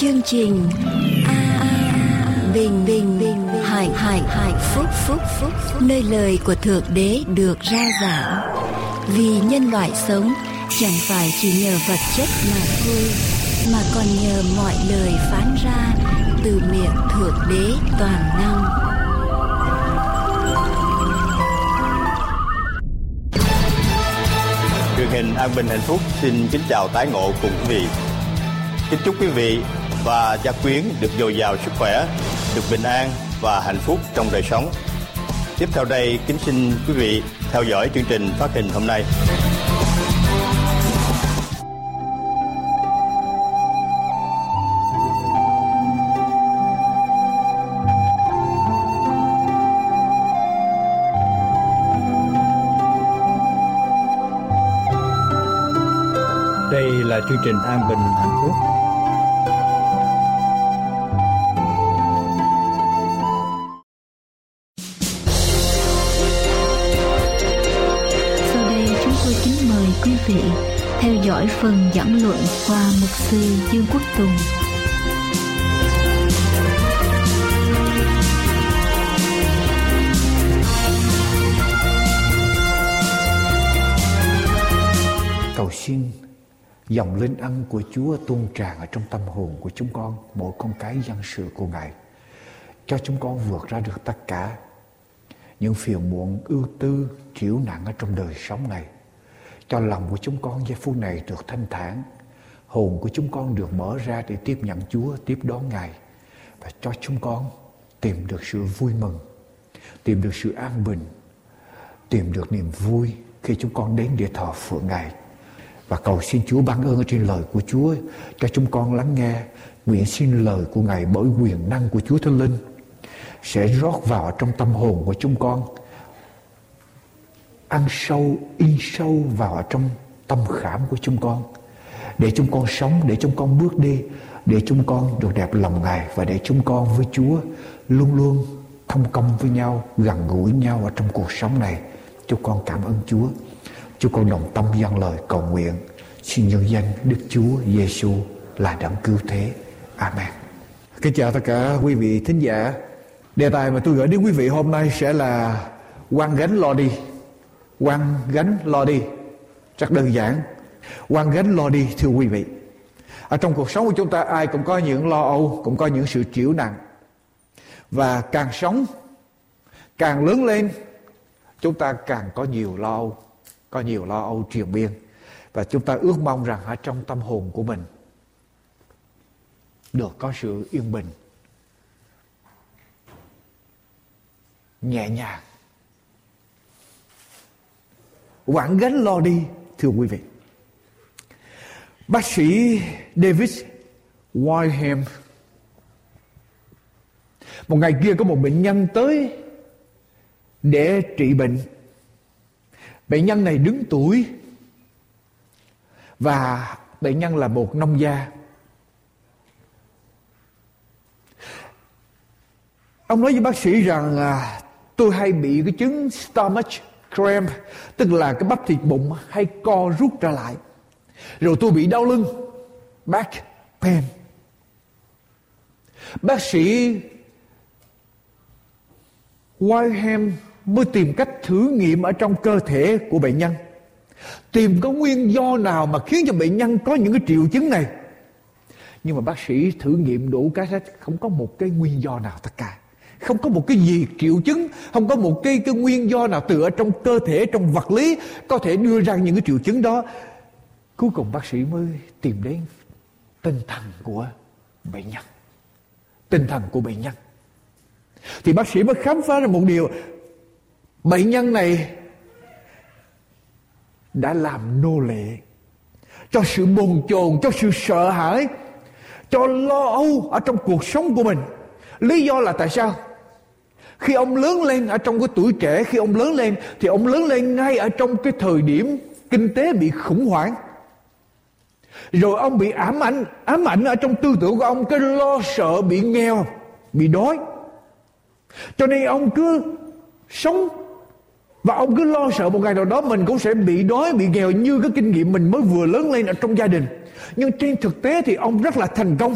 chương trình a, bình bình bình hải hải hải phúc phúc phúc. Nơi lời của thượng đế được ra giảng. Vì nhân loại sống, chẳng phải chỉ nhờ vật chất mà thôi, mà còn nhờ mọi lời phán ra từ miệng thượng đế toàn năng. Truyền hình an bình hạnh phúc xin kính chào tái ngộ cùng quý vị. Kính chúc quý vị và gia quyến được dồi dào sức khỏe, được bình an và hạnh phúc trong đời sống tiếp theo đây, kính xin quý vị theo dõi chương trình phát hình hôm nay Đây là chương trình An Bình Hạnh Phúc. Phần giảng luận qua mục sư Dương Quốc Tùng. Cầu xin dòng linh ân của Chúa tuôn tràn ở trong tâm hồn của chúng con, mỗi con cái dân sự của Ngài. Cho chúng con vượt ra được tất cả những phiền muộn ưu tư, chịu nặng ở trong đời sống này. Cho lòng của chúng con giây phút này được thanh thản, hồn của chúng con được mở ra để tiếp nhận Chúa, tiếp đón Ngài. Và cho chúng con tìm được sự vui mừng, tìm được sự an bình, tìm được niềm vui khi chúng con đến để thờ phượng Ngài. Và cầu xin Chúa ban ơn ở trên lời của Chúa cho chúng con lắng nghe. Nguyện xin lời của Ngài bởi quyền năng của Chúa Thánh Linh sẽ rót vào trong tâm hồn của chúng con. Ăn sâu, in sâu vào trong tâm khảm của chúng con. Để chúng con sống, để chúng con bước đi, để chúng con được đẹp lòng Ngài và để chúng con với Chúa luôn luôn thông công với nhau, gần gũi nhau ở trong cuộc sống này. Chúng con cảm ơn Chúa. Chúng con đồng tâm dâng lời cầu nguyện xin nhân danh Đức Chúa Giêsu là đấng cứu thế. Amen. Kính chào tất cả quý vị thính giả. Đề tài mà tôi gửi đến quý vị hôm nay sẽ là quan gánh lo đi. Quăng gánh lo đi. Rất đơn giản. Quăng gánh lo đi thưa quý vị. Ở trong cuộc sống của chúng ta ai cũng có những lo âu, cũng có những sự chịu nặng. Và càng sống, càng lớn lên, chúng ta càng có nhiều lo âu có nhiều lo âu triền biên và chúng ta ước mong rằng ở trong tâm hồn của mình được có sự yên bình nhẹ nhàng quảng gánh lo đi thưa quý vị bác sĩ David Wyham một ngày kia có một bệnh nhân tới để trị bệnh Bệnh nhân này đứng tuổi và bệnh nhân là một nông gia. Ông nói với bác sĩ rằng à, tôi hay bị cái chứng stomach cramp, tức là cái bắp thịt bụng hay co rút ra lại. Rồi tôi bị đau lưng, back pain. Bác sĩ Wyham mới tìm cách thử nghiệm ở trong cơ thể của bệnh nhân tìm có nguyên do nào mà khiến cho bệnh nhân có những cái triệu chứng này nhưng mà bác sĩ thử nghiệm đủ cái hết không có một cái nguyên do nào tất cả không có một cái gì triệu chứng, không có một cái cái nguyên do nào từ ở trong cơ thể, trong vật lý có thể đưa ra những cái triệu chứng đó. Cuối cùng bác sĩ mới tìm đến tinh thần của bệnh nhân, tinh thần của bệnh nhân. Thì bác sĩ mới khám phá ra một điều, bệnh nhân này đã làm nô lệ cho sự bồn chồn, cho sự sợ hãi, cho lo âu ở trong cuộc sống của mình. Lý do là tại sao? Khi ông lớn lên ở trong cái tuổi trẻ khi ông lớn lên thì ông lớn lên ngay ở trong cái thời điểm kinh tế bị khủng hoảng rồi ông bị ám ảnh ám ảnh ở trong tư tưởng của ông cái lo sợ bị nghèo bị đói cho nên ông cứ sống và ông cứ lo sợ một ngày nào đó mình cũng sẽ bị đói, bị nghèo như cái kinh nghiệm mình mới vừa lớn lên ở trong gia đình. Nhưng trên thực tế thì ông rất là thành công.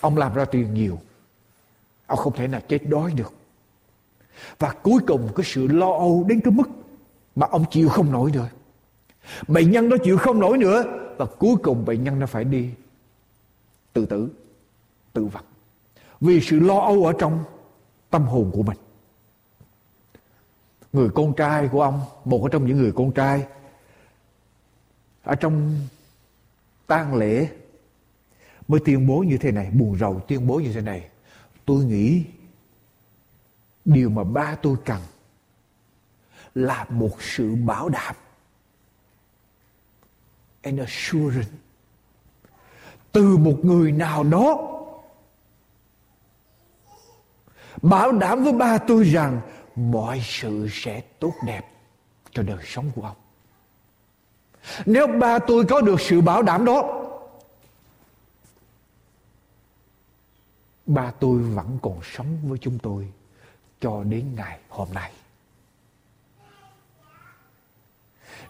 ông làm ra tiền nhiều ông không thể nào chết đói được. Và cuối cùng cái sự lo âu đến cái mức mà ông chịu không nổi nữa. Bệnh nhân đó chịu không nổi nữa, và cuối cùng bệnh nhân nó phải đi tự tử, tự vật vì sự lo âu ở trong tâm hồn của mình. Người con trai của ông, một trong những người con trai, ở trong tang lễ, mới tuyên bố như thế này, buồn rầu tuyên bố như thế này tôi nghĩ điều mà ba tôi cần là một sự bảo đảm an assurance. Từ một người nào đó, bảo đảm với ba tôi rằng mọi sự sẽ tốt đẹp cho đời sống của ông. Nếu ba tôi có được sự bảo đảm đó ba tôi vẫn còn sống với chúng tôi cho đến ngày hôm nay.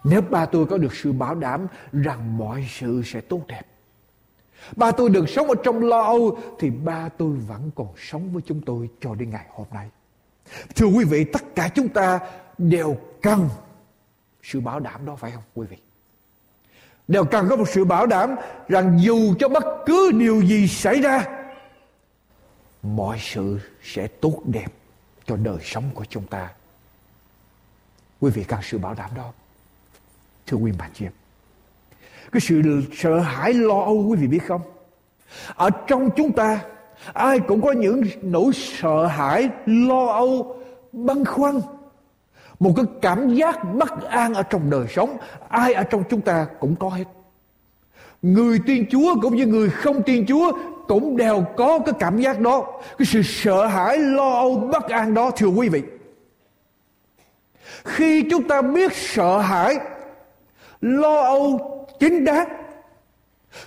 Nếu ba tôi có được sự bảo đảm rằng mọi sự sẽ tốt đẹp, ba tôi được sống ở trong lo âu, thì ba tôi vẫn còn sống với chúng tôi cho đến ngày hôm nay. Thưa quý vị, tất cả chúng ta đều cần sự bảo đảm đó, phải không quý vị? Đều cần có một sự bảo đảm rằng dù cho bất cứ điều gì xảy ra mọi sự sẽ tốt đẹp cho đời sống của chúng ta. Quý vị cần sự bảo đảm đó, thưa quý bà chị em. Cái sự sợ hãi lo âu quý vị biết không? Ở trong chúng ta, ai cũng có những nỗi sợ hãi, lo âu, băn khoăn. Một cái cảm giác bất an ở trong đời sống, ai ở trong chúng ta cũng có hết. Người tiên chúa cũng như người không tiên chúa cũng đều có cái cảm giác đó. Cái sự sợ hãi, lo âu, bất an đó, thưa quý vị. Khi chúng ta biết sợ hãi, lo âu chính đáng,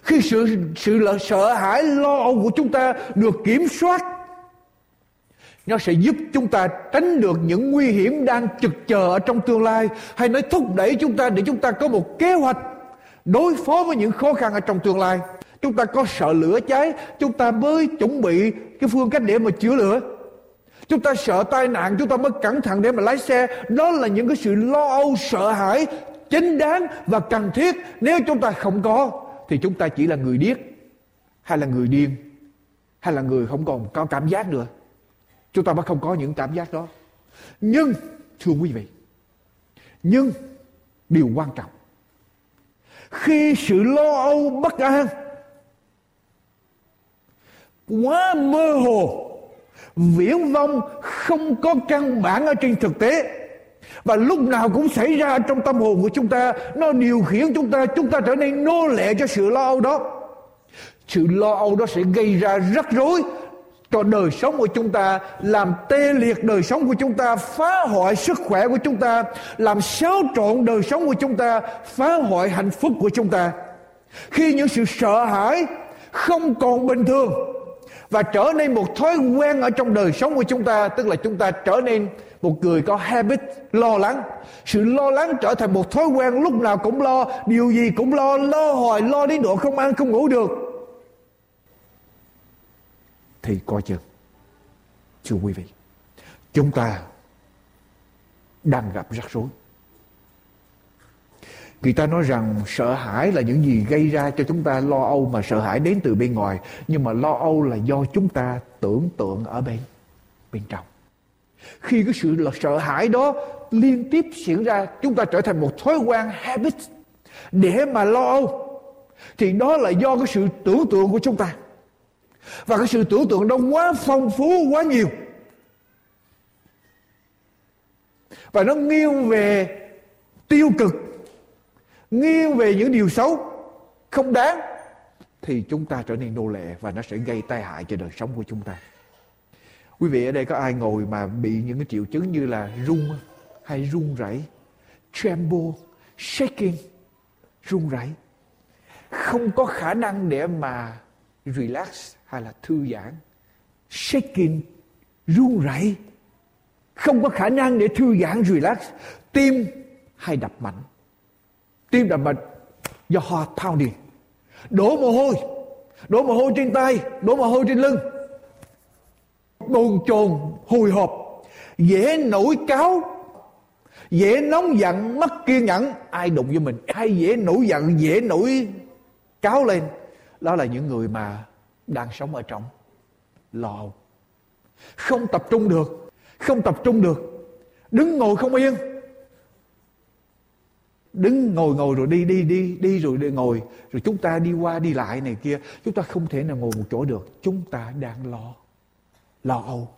khi sự sự là sợ hãi, lo âu của chúng ta được kiểm soát, nó sẽ giúp chúng ta tránh được những nguy hiểm đang trực chờ ở trong tương lai, hay nói thúc đẩy chúng ta để chúng ta có một kế hoạch đối phó với những khó khăn ở trong tương lai chúng ta có sợ lửa cháy, chúng ta mới chuẩn bị cái phương cách để mà chữa lửa. Chúng ta sợ tai nạn, chúng ta mới cẩn thận để mà lái xe. Đó là những cái sự lo âu, sợ hãi, chính đáng và cần thiết. Nếu chúng ta không có, thì chúng ta chỉ là người điếc, hay là người điên, hay là người không còn có cảm giác nữa. Chúng ta mới không có những cảm giác đó. Nhưng, thưa quý vị, nhưng điều quan trọng, khi sự lo âu bất an quá mơ hồ. Viễn vông không có căn bản ở trên thực tế. Và lúc nào cũng xảy ra trong tâm hồn của chúng ta. Nó điều khiển chúng ta chúng ta trở nên nô lệ cho sự lo âu đó. Sự lo âu đó sẽ gây ra rắc rối cho đời sống của chúng ta, làm tê liệt đời sống của chúng ta, phá hoại sức khỏe của chúng ta, làm xáo trộn đời sống của chúng ta, phá hoại hạnh phúc của chúng ta. Khi những sự sợ hãi không còn bình thường và trở nên một thói quen ở trong đời sống của chúng ta, tức là chúng ta trở nên một người có habit, lo lắng. Sự lo lắng trở thành một thói quen, lúc nào cũng lo, điều gì cũng lo lo hoài, lo đến độ không ăn, không ngủ được. Thì coi chừng, thưa quý vị, chúng ta đang gặp rắc rối người ta nói rằng sợ hãi là những gì gây ra cho chúng ta, lo âu mà sợ hãi đến từ bên ngoài. Nhưng mà lo âu là do chúng ta tưởng tượng ở bên bên trong. Khi cái sự là sợ hãi đó liên tiếp diễn ra, chúng ta trở thành một thói quen, habit, để mà lo âu, thì đó là do cái sự tưởng tượng của chúng ta. Và cái sự tưởng tượng đó quá phong phú, quá nhiều. Và nó nghiêng về tiêu cực nghiêng về những điều xấu, không đáng, thì chúng ta trở nên nô lệ và nó sẽ gây tai hại cho đời sống của chúng ta. Quý vị, ở đây có ai ngồi mà bị những cái triệu chứng như là run hay run rẩy, tremble, shaking, run rẩy? Không có khả năng để mà relax hay là thư giãn, shaking, run rẩy. Không có khả năng để thư giãn, relax, tim hay đập mạnh tim đập mạnh. Do heart pounding đổ mồ hôi. Đổ mồ hôi trên tay. Đổ mồ hôi trên lưng. Bồn chồn hồi hộp. Dễ nổi cáo. Dễ nóng giận mất kiên nhẫn. Ai đụng với mình? Ai dễ nổi giận, dễ nổi cáo lên? Đó là những người mà đang sống ở trong lò không tập trung được. Không tập trung được. Đứng ngồi không yên đứng ngồi ngồi rồi đi đi đi đi rồi đi ngồi. Rồi chúng ta đi qua, đi lại này kia. Chúng ta không thể nào ngồi một chỗ được. Chúng ta đang lo lo âu.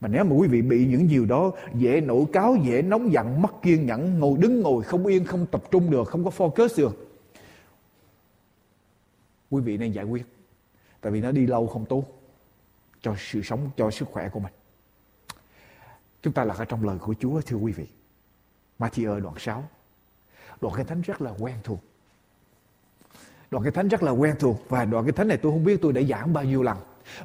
Mà nếu mà quý vị bị những điều đó dễ nổi cáo, dễ nóng giận, mất kiên nhẫn, ngồi đứng ngồi không yên, không tập trung được, không có focus được, quý vị nên giải quyết. Tại vì nó đi lâu không tốt cho sự sống, cho sức khỏe của mình. Chúng ta là ở trong lời của Chúa, thưa quý vị. Matthew đoạn 6 đoạn kinh thánh rất là quen thuộc. Đoạn kinh thánh rất là quen thuộc và đoạn kinh thánh này tôi không biết tôi đã giảng bao nhiêu lần.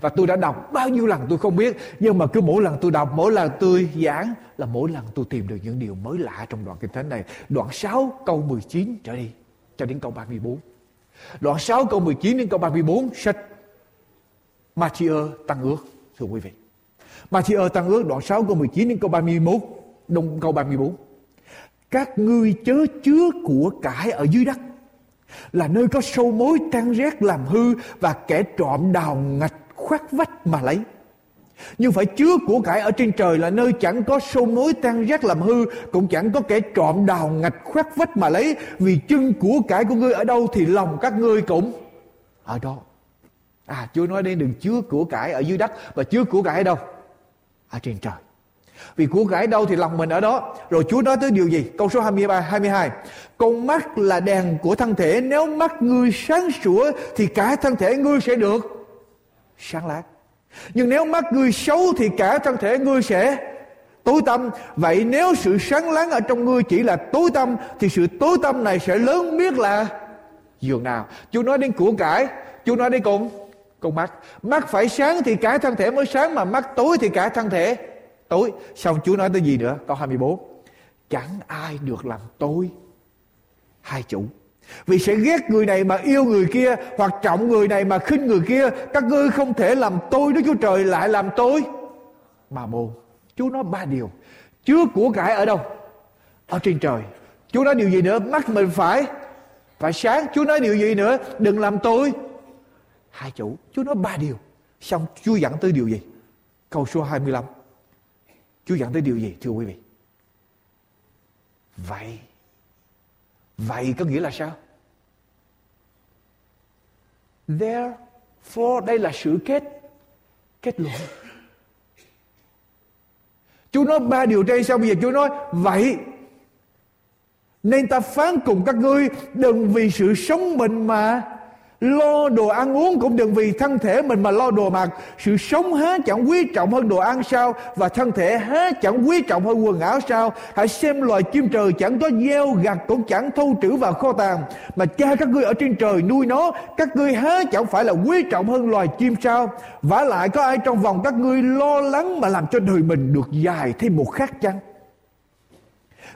Và tôi đã đọc bao nhiêu lần tôi không biết. Nhưng mà cứ mỗi lần tôi đọc, mỗi lần tôi giảng là mỗi lần tôi tìm được những điều mới lạ trong đoạn kinh thánh này. Đoạn 6 câu 19 trở đi, cho đến câu 34 đoạn 6 câu 19 đến câu 34 sách Matthew tăng ước, thưa quý vị. Matthew tăng ước, đoạn 6 câu 19 đến câu 31 đông câu 34 các ngươi chớ chứa của cải ở dưới đất, là nơi có sâu mối tan rét làm hư và kẻ trộm đào ngạch khoát vách mà lấy. Nhưng phải chứa của cải ở trên trời là nơi chẳng có sâu mối tan rác làm hư, cũng chẳng có kẻ trộm đào ngạch khoát vách mà lấy, vì chân của cải của ngươi ở đâu thì lòng các ngươi cũng ở đó. À chúa nói đây đừng chứa của cải ở dưới đất và chứa của cải ở đâu? Ở trên trời vì của cải đâu thì lòng mình ở đó. Rồi chúa nói tới điều gì? Câu số 23 22 con mắt là đèn của thân thể. Nếu mắt ngươi sáng sủa thì cả thân thể ngươi sẽ được sáng láng. Nhưng nếu mắt ngươi xấu thì cả thân thể ngươi sẽ tối tâm vậy nếu sự sáng láng ở trong ngươi chỉ là tối tâm thì sự tối tâm này sẽ lớn biết là dường nào? Chúa nói đến của cải, chúa nói đến cùng con mắt. Mắt phải sáng thì cả thân thể mới sáng mà mắt tối thì cả thân thể tối. Xong chúa nói tới gì nữa? Câu 24 chẳng ai được làm tôi hai chủ. Vì sẽ ghét người này mà yêu người kia, Hoặc trọng người này mà khinh người kia, Các ngươi không thể làm tôi, Đức Chúa Trời lại làm tôi. Mà môn, Chúa nói ba điều. Chứa của cải ở đâu? Ở trên trời. Chúa nói điều gì nữa? Mắt mình phải Phải sáng. Chúa nói điều gì nữa? Đừng làm tôi Hai chủ. Chúa nói ba điều. Xong Chúa dặn tới điều gì? Câu số 25 Chúa dẫn tới điều gì thưa quý vị Vậy Vậy có nghĩa là sao? Therefore, đây là sự kết kết luận. Chúa nói ba điều trên sao bây giờ Chúa nói vậy nên ta phán cùng các ngươi đừng vì sự sống mình mà Lo đồ ăn uống cũng đừng vì thân thể mình mà lo đồ mặc. Sự sống há chẳng quý trọng hơn đồ ăn sao? Và thân thể há chẳng quý trọng hơn quần áo sao? Hãy xem loài chim trời chẳng có gieo gặt cũng chẳng thâu trữ vào kho tàng. Mà cha các ngươi ở trên trời nuôi nó. Các ngươi há chẳng phải là quý trọng hơn loài chim sao? vả lại có ai trong vòng các ngươi lo lắng mà làm cho đời mình được dài thêm một khắc chăng?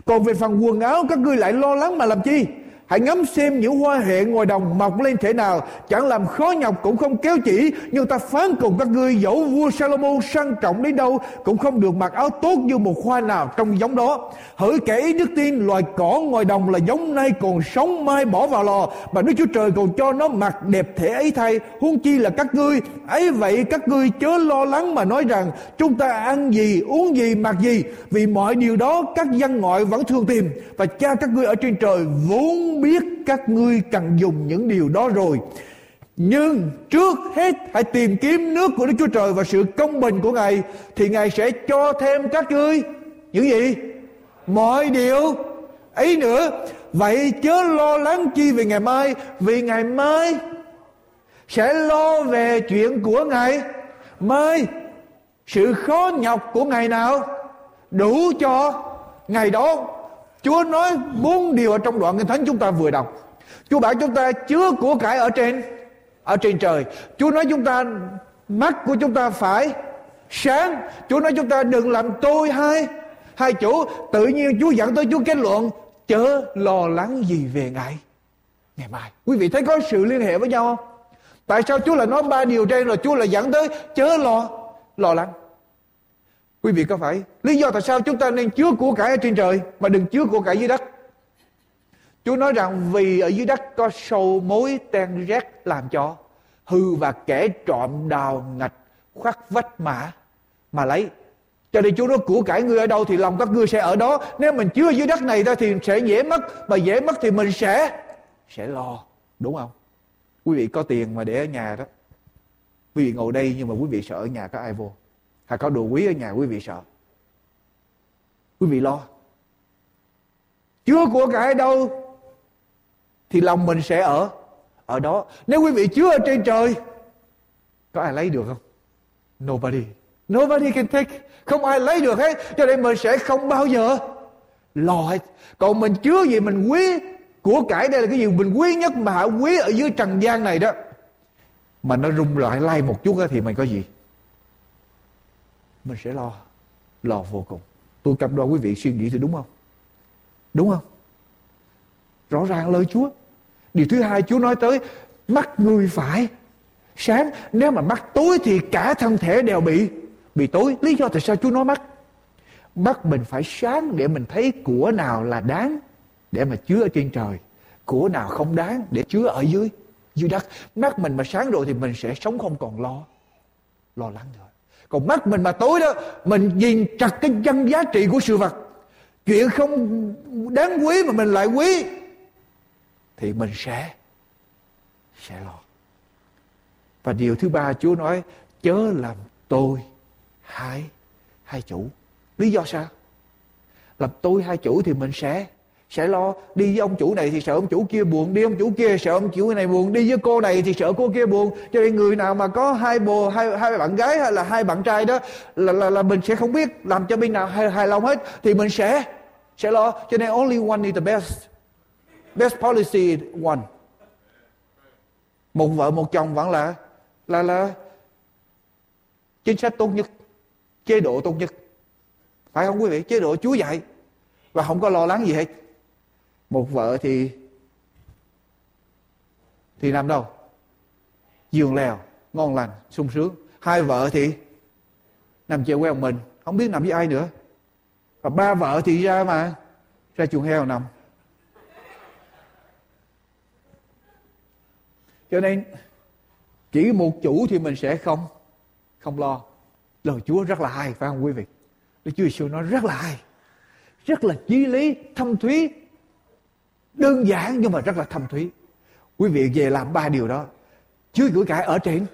Còn về phần quần áo, các ngươi lại lo lắng mà làm chi? Hãy ngắm xem những hoa hệ ngoài đồng mọc lên thế nào. Chẳng làm khó nhọc cũng không kéo chỉ, Nhưng ta phán cùng các ngươi dẫu vua Salomon sang trọng đến đâu Cũng không được mặc áo tốt như một hoa nào trong giống đó. Hỡi kẻ ý đức tin, Loài cỏ ngoài đồng là giống nay còn sống mai bỏ vào lò. Mà Đức Chúa Trời còn cho nó mặc đẹp thể ấy thay, Huống chi là các ngươi. Ấy vậy các ngươi chớ lo lắng mà nói rằng, Chúng ta ăn gì, uống gì, mặc gì. Vì mọi điều đó các dân ngoại vẫn thường tìm, Và cha các ngươi ở trên trời vốn biết các ngươi cần dùng những điều đó rồi nhưng trước hết hãy tìm kiếm nước của Đức Chúa Trời và sự công bình của Ngài, thì Ngài sẽ cho thêm các ngươi những gì? Mọi điều ấy nữa. Vậy chớ lo lắng chi về ngày mai, vì ngày mai sẽ lo về chuyện của ngày mai. Sự khó nhọc của ngày nào đủ cho ngày đó Chúa nói bốn điều ở trong đoạn Kinh Thánh chúng ta vừa đọc. Chúa bảo chúng ta chứa của cải ở trên ở trên trời. Chúa nói chúng ta mắt của chúng ta phải sáng. Chúa nói chúng ta đừng làm tôi hai hai chủ. Tự nhiên Chúa dẫn tới Chúa kết luận chớ lo lắng gì về ngày ngày mai. Quý vị thấy có sự liên hệ với nhau không? Tại sao Chúa lại nói ba điều trên rồi Chúa lại dẫn tới chớ lo, lo lắng. Quý vị có phải, lý do tại sao chúng ta nên chứa của cải ở trên trời mà đừng chứa của cải dưới đất? Chúa nói rằng vì ở dưới đất có sâu mối ten rét làm cho hư và kẻ trộm đào ngạch khoát vách mã mà lấy. Cho nên Chúa nói của cải ngươi ở đâu thì lòng các ngươi sẽ ở đó. Nếu mình chứa dưới đất này ra thì sẽ dễ mất. Mà dễ mất thì mình sẽ sẽ lo. Đúng không? Quý vị có tiền mà để ở nhà đó. Quý vị ngồi đây nhưng mà quý vị sợ ở nhà có ai vô. Hay có đồ quý ở nhà quý vị sợ. Quý vị lo. Chứa của cải đâu thì lòng mình sẽ ở ở đó. Nếu quý vị chứa ở trên trời, có ai lấy được không? Nobody. Nobody can take. Không ai lấy được hết. Cho nên mình sẽ không bao giờ lo hết. Còn mình chứa gì mình quý của cải đây là cái gì mình quý nhất mà hả quý ở dưới trần gian này đó mà nó rung lại lay một chút thì mình có gì mình sẽ lo lo vô cùng. Tôi cam đoan quý vị suy nghĩ thì đúng không? Đúng không? Rõ ràng lời Chúa. Điều thứ hai, Chúa nói tới, mắt người phải sáng. Nếu mà mắt tối thì cả thân thể đều bị bị tối. Lý do tại sao Chúa nói mắt? Mắt mình phải sáng để mình thấy của nào là đáng để mà chứa ở trên trời, của nào không đáng để chứa ở dưới dưới đất. Mắt mình mà sáng rồi thì mình sẽ sống không còn lo lo lắng nữa còn mắt mình mà tối đó, mình nhìn chặt cái chân giá trị của sự vật. Chuyện không đáng quý mà mình lại quý, thì mình sẽ sẽ lo. Và điều thứ ba Chúa nói, chớ làm tôi hai hai chủ. Lý do sao? Làm tôi hai chủ thì mình sẽ sẽ lo đi với ông chủ này thì sợ ông chủ kia buồn đi ông chủ kia sợ ông chủ này buồn đi với cô này thì sợ cô kia buồn. Cho nên người nào mà có hai bồ hai hai bạn gái hay là hai bạn trai đó là là, là mình sẽ không biết làm cho bên nào hài, hài lòng hết thì mình sẽ sẽ lo. Cho nên only one is the best best policy one. Một vợ một chồng vẫn là là là chính sách tốt nhất chế độ tốt nhất. Phải không quý vị? Chế độ chúa dạy. Và không có lo lắng gì hết một vợ thì thì nằm đâu? Giường lèo, ngon lành, sung sướng. Hai vợ thì nằm chèo queo mình, không biết nằm với ai nữa. Và ba vợ thì ra mà, ra chuồng heo nằm. Cho nên, chỉ một chủ thì mình sẽ không không lo. Lời Chúa rất là hay, phải không quý vị? Đức Chúa Giêsu nói rất là hay, rất là chí lý, thâm thúy đơn giản nhưng mà rất là thâm thúy. Quý vị về làm ba điều đó. Chúa của cải ở trên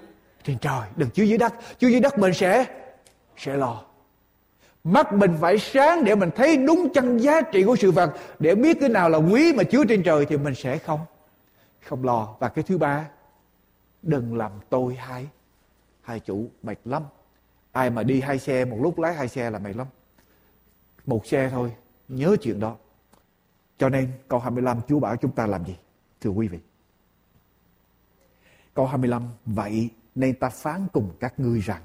trên trời, đừng chúa dưới đất. Chúa dưới đất mình sẽ sẽ lo. Mắt mình phải sáng để mình thấy đúng chân giá trị của sự vật. Để biết cái nào là quý mà chúa trên trời thì mình sẽ không không lo. Và cái thứ ba, đừng làm tôi hai hai chủ mệt lắm. Ai mà đi hai xe, một lúc lái hai xe là mệt lắm. Một xe thôi, nhớ chuyện đó cho nên câu 25 Chúa bảo chúng ta làm gì? Thưa quý vị. Câu 25 Vậy nên ta phán cùng các ngươi rằng,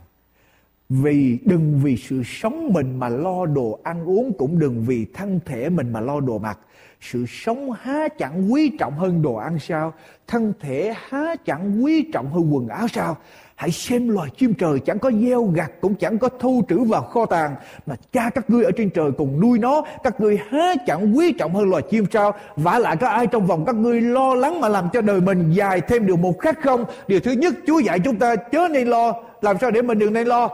vì đừng vì sự sống mình mà lo đồ ăn uống, cũng đừng vì thân thể mình mà lo đồ mặc sự sống há chẳng quý trọng hơn đồ ăn sao? Thân thể há chẳng quý trọng hơn quần áo sao? Hãy xem loài chim trời chẳng có gieo gặt, cũng chẳng có thu trữ vào kho tàng, mà cha các ngươi ở trên trời cùng nuôi nó, các ngươi há chẳng quý trọng hơn loài chim sao? Vả lại có ai trong vòng các ngươi lo lắng mà làm cho đời mình dài thêm điều một khác không? Điều thứ nhất, Chúa dạy chúng ta, chớ nên lo. Làm sao để mình đừng nên lo?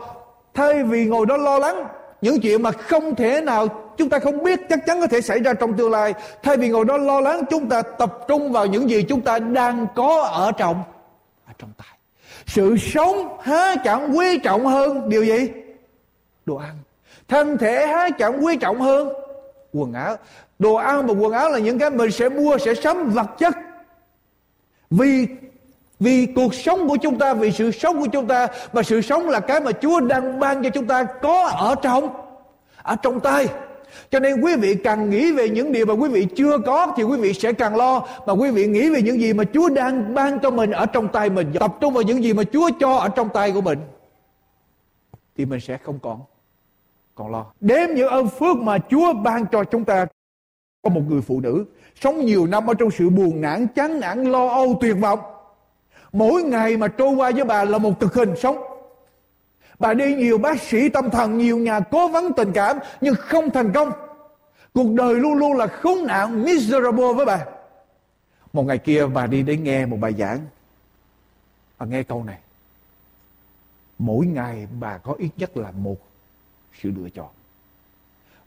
Thay vì ngồi đó lo lắng những chuyện mà không thể nào chúng ta không biết chắc chắn có thể xảy ra trong tương lai. Thay vì ngồi đó lo lắng, chúng ta tập trung vào những gì chúng ta đang có ở trong ở trong tay sự sống há chẳng quý trọng hơn điều gì? Đồ ăn. Thân thể há chẳng quý trọng hơn quần áo. Đồ ăn và quần áo là những cái mình sẽ mua, sẽ sắm vật chất. Vì vì cuộc sống của chúng ta vì sự sống của chúng ta và sự sống là cái mà Chúa đang ban cho chúng ta có ở trong ở trong tay cho nên quý vị càng nghĩ về những điều mà quý vị chưa có thì quý vị sẽ càng lo. Mà quý vị nghĩ về những gì mà Chúa đang ban cho mình ở trong tay mình. Tập trung vào những gì mà Chúa cho ở trong tay của mình. Thì mình sẽ không còn còn lo. Đếm những ơn phước mà Chúa ban cho chúng ta. Có một người phụ nữ sống nhiều năm ở trong sự buồn nản, chán nản, lo âu, tuyệt vọng mỗi ngày mà trôi qua với bà là một cực hình sống. Bà đi nhiều bác sĩ tâm thần, nhiều nhà cố vấn tình cảm, nhưng không thành công. Cuộc đời luôn luôn là khốn nạn, miserable với bà. Một ngày kia bà đi để nghe một bài giảng. Bà nghe câu này. Mỗi ngày bà có ít nhất là một sự lựa chọn.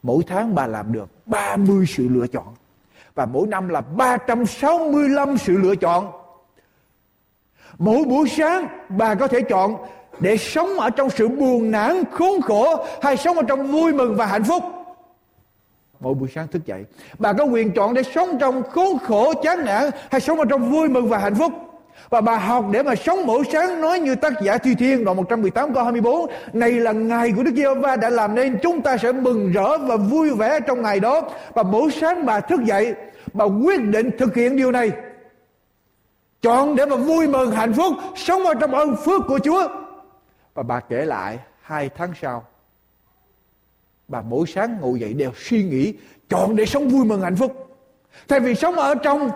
Mỗi tháng bà làm được 30 sự lựa chọn. Và mỗi năm là 365 sự lựa chọn mỗi buổi sáng, bà có thể chọn để sống ở trong sự buồn nản, khốn khổ, hay sống ở trong vui mừng và hạnh phúc. Mỗi buổi sáng thức dậy, bà có quyền chọn để sống trong khốn khổ, chán nản, hay sống ở trong vui mừng và hạnh phúc. Và bà học để mà sống mỗi sáng, nói như tác giả Thi Thiên, đoạn 118 câu 24 Này là ngày của Đức Giê-hô-va đã làm nên chúng ta sẽ mừng rỡ và vui vẻ trong ngày đó. Và mỗi sáng bà thức dậy, Bà quyết định thực hiện điều này. Chọn để mà vui mừng hạnh phúc Sống ở trong ơn phước của Chúa Và bà kể lại hai tháng sau Bà mỗi sáng ngủ dậy đều suy nghĩ Chọn để sống vui mừng hạnh phúc Thay vì sống ở trong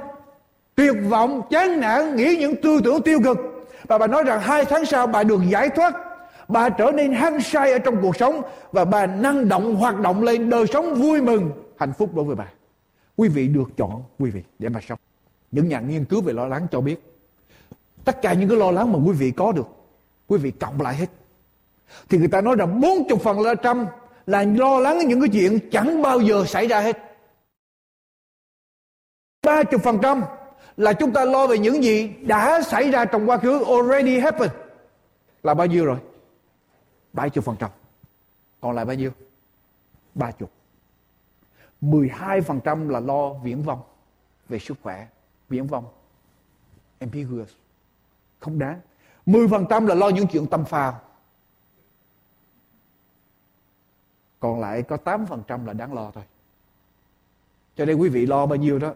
tuyệt vọng, chán nản, nghĩ những tư tưởng tiêu cực. Và bà nói rằng hai tháng sau bà được giải thoát. Bà trở nên hăng say ở trong cuộc sống và bà năng động hoạt động lên đời sống vui mừng, hạnh phúc đối với bà. Quý vị được chọn quý vị để mà sống. Những nhà nghiên cứu về lo lắng cho biết tất cả những cái lo lắng mà quý vị có được, quý vị cộng lại hết. Thì người ta nói rằng 40 phần là trăm là lo lắng những cái chuyện chẳng bao giờ xảy ra hết. 30 phần trăm là chúng ta lo về những gì đã xảy ra trong quá khứ already happened. Là bao nhiêu rồi? 70 phần trăm. Còn lại bao nhiêu? 30 12 phần trăm là lo viễn vong về sức khỏe viễn vong. Ambiguous. Không đáng. 10 phần trăm là lo những chuyện tâm phào còn lại có 8 phần trăm là đáng lo thôi. Cho nên quý vị lo bao nhiêu đó,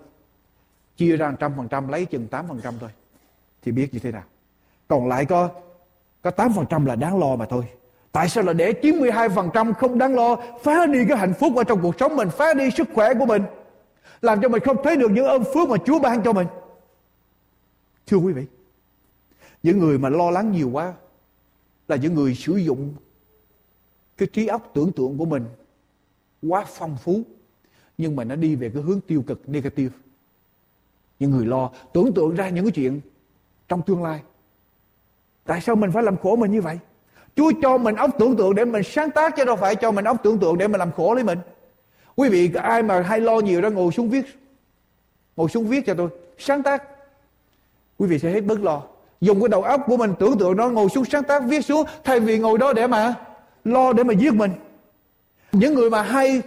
chia ra trăm phần trăm, lấy chừng tám phần trăm thôi, thì biết như thế nào. Còn lại có có tám phần trăm là đáng lo mà thôi. Tại sao là để 92% không đáng lo? Phá đi cái hạnh phúc ở trong cuộc sống mình, phá đi sức khỏe của mình làm cho mình không thấy được những ơn phước mà Chúa ban cho mình. Thưa quý vị, những người mà lo lắng nhiều quá là những người sử dụng cái trí óc tưởng tượng của mình quá phong phú, nhưng mà nó đi về cái hướng tiêu cực, negative. Những người lo tưởng tượng ra những cái chuyện trong tương lai. Tại sao mình phải làm khổ mình như vậy? Chúa cho mình óc tưởng tượng để mình sáng tác chứ đâu phải cho mình óc tưởng tượng để mình làm khổ lấy mình quý vị, ai mà hay lo nhiều ra ngồi xuống viết. Ngồi xuống viết cho tôi. Sáng tác. Quý vị sẽ hết bớt lo. Dùng cái đầu óc của mình, tưởng tượng nó, ngồi xuống sáng tác, viết xuống, thay vì ngồi đó để mà lo, để mà giết mình. Những người mà hay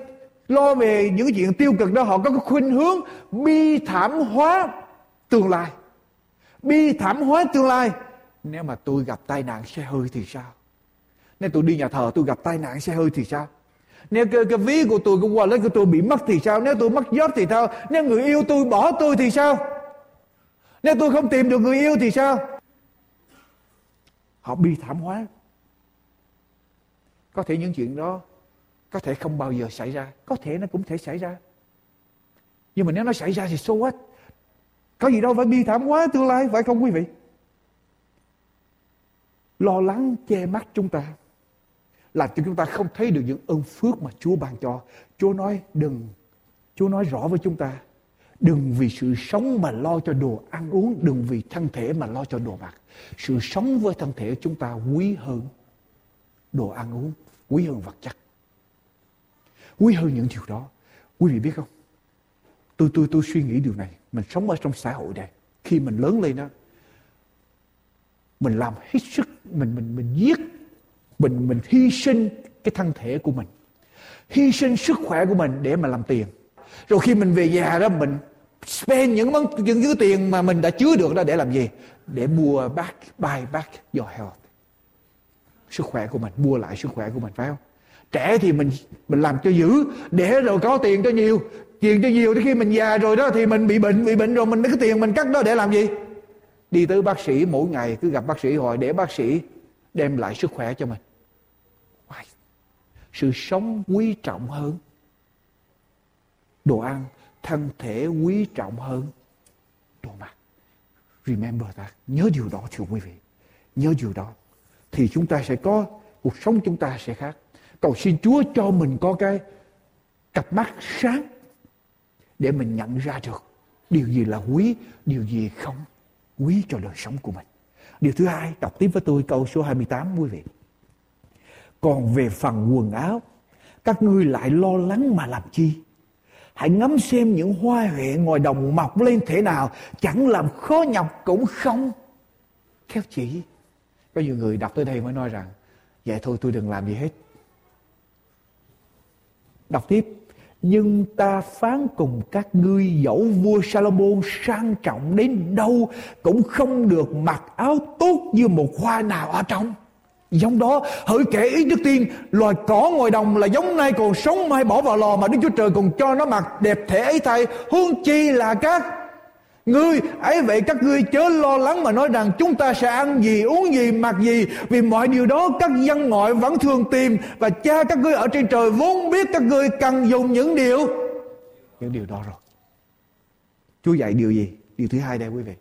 lo về những chuyện tiêu cực đó, họ có cái khuynh hướng bi thảm hóa tương lai. Bi thảm hóa tương lai. Nếu mà tôi gặp tai nạn xe hơi thì sao? Nếu tôi đi nhà thờ, tôi gặp tai nạn xe hơi thì sao? Nếu cái, cái ví của tôi cái wallet của tôi bị mất thì sao? Nếu tôi mất job thì sao? Nếu người yêu tôi bỏ tôi thì sao? Nếu tôi không tìm được người yêu thì sao? Họ bi thảm hóa có thể những chuyện đó có thể không bao giờ xảy ra. Có thể nó cũng thể xảy ra. Nhưng mà nếu nó xảy ra thì so what? Có gì đâu phải bi thảm quá tương lai phải không quý vị? Lo lắng che mắt chúng ta làm cho chúng ta không thấy được những ơn phước mà Chúa ban cho. Chúa nói đừng, Chúa nói rõ với chúng ta, đừng vì sự sống mà lo cho đồ ăn uống, đừng vì thân thể mà lo cho đồ mặc. Sự sống với thân thể chúng ta quý hơn đồ ăn uống, quý hơn vật chất quý hơn những điều đó quý vị biết không tôi tôi tôi suy nghĩ điều này mình sống ở trong xã hội này khi mình lớn lên đó mình làm hết sức mình mình mình giết mình mình hy sinh cái thân thể của mình. Hy sinh sức khỏe của mình để mà làm tiền. Rồi khi mình về nhà đó mình spend những món những thứ tiền mà mình đã chứa được đó để làm gì? Để mua back buy back your health. Sức khỏe của mình mua lại sức khỏe của mình phải không? Trẻ thì mình mình làm cho giữ, để rồi có tiền cho nhiều. Tiền cho nhiều thì khi mình già rồi đó thì mình bị bệnh bị bệnh rồi mình cái tiền mình cắt đó để làm gì? Đi tới bác sĩ mỗi ngày cứ gặp bác sĩ hỏi để bác sĩ đem lại sức khỏe cho mình sự sống quý trọng hơn đồ ăn thân thể quý trọng hơn đồ mặc Remember that. Nhớ điều đó thưa quý vị. Nhớ điều đó. Thì chúng ta sẽ có, cuộc sống chúng ta sẽ khác. Cầu xin Chúa cho mình có cái cặp mắt sáng để mình nhận ra được điều gì là quý, điều gì không quý cho đời sống của mình. Điều thứ hai, đọc tiếp với tôi câu số 28 quý vị. Còn về phần quần áo, các ngươi lại lo lắng mà làm chi? Hãy ngắm xem những hoa huệ ngoài đồng mọc lên thế nào, chẳng làm khó nhọc cũng không. Khéo chỉ. Có nhiều người đọc tới đây mới nói rằng, vậy thôi tôi đừng làm gì hết. Đọc tiếp, nhưng ta phán cùng các ngươi dẫu vua Salomon sang trọng đến đâu cũng không được mặc áo tốt như một hoa nào ở trong. Giống đó, hỡi kẻ ý đức tiên, loài cỏ ngoài đồng là giống nay còn sống mai bỏ vào lò mà Đức Chúa Trời còn cho nó mặc đẹp thể ấy thay, huống chi là các Ngươi ấy vậy các ngươi chớ lo lắng mà nói rằng chúng ta sẽ ăn gì uống gì mặc gì vì mọi điều đó các dân ngoại vẫn thường tìm và cha các ngươi ở trên trời vốn biết các ngươi cần dùng những điều những điều đó rồi. Chúa dạy điều gì? Điều thứ hai đây quý vị.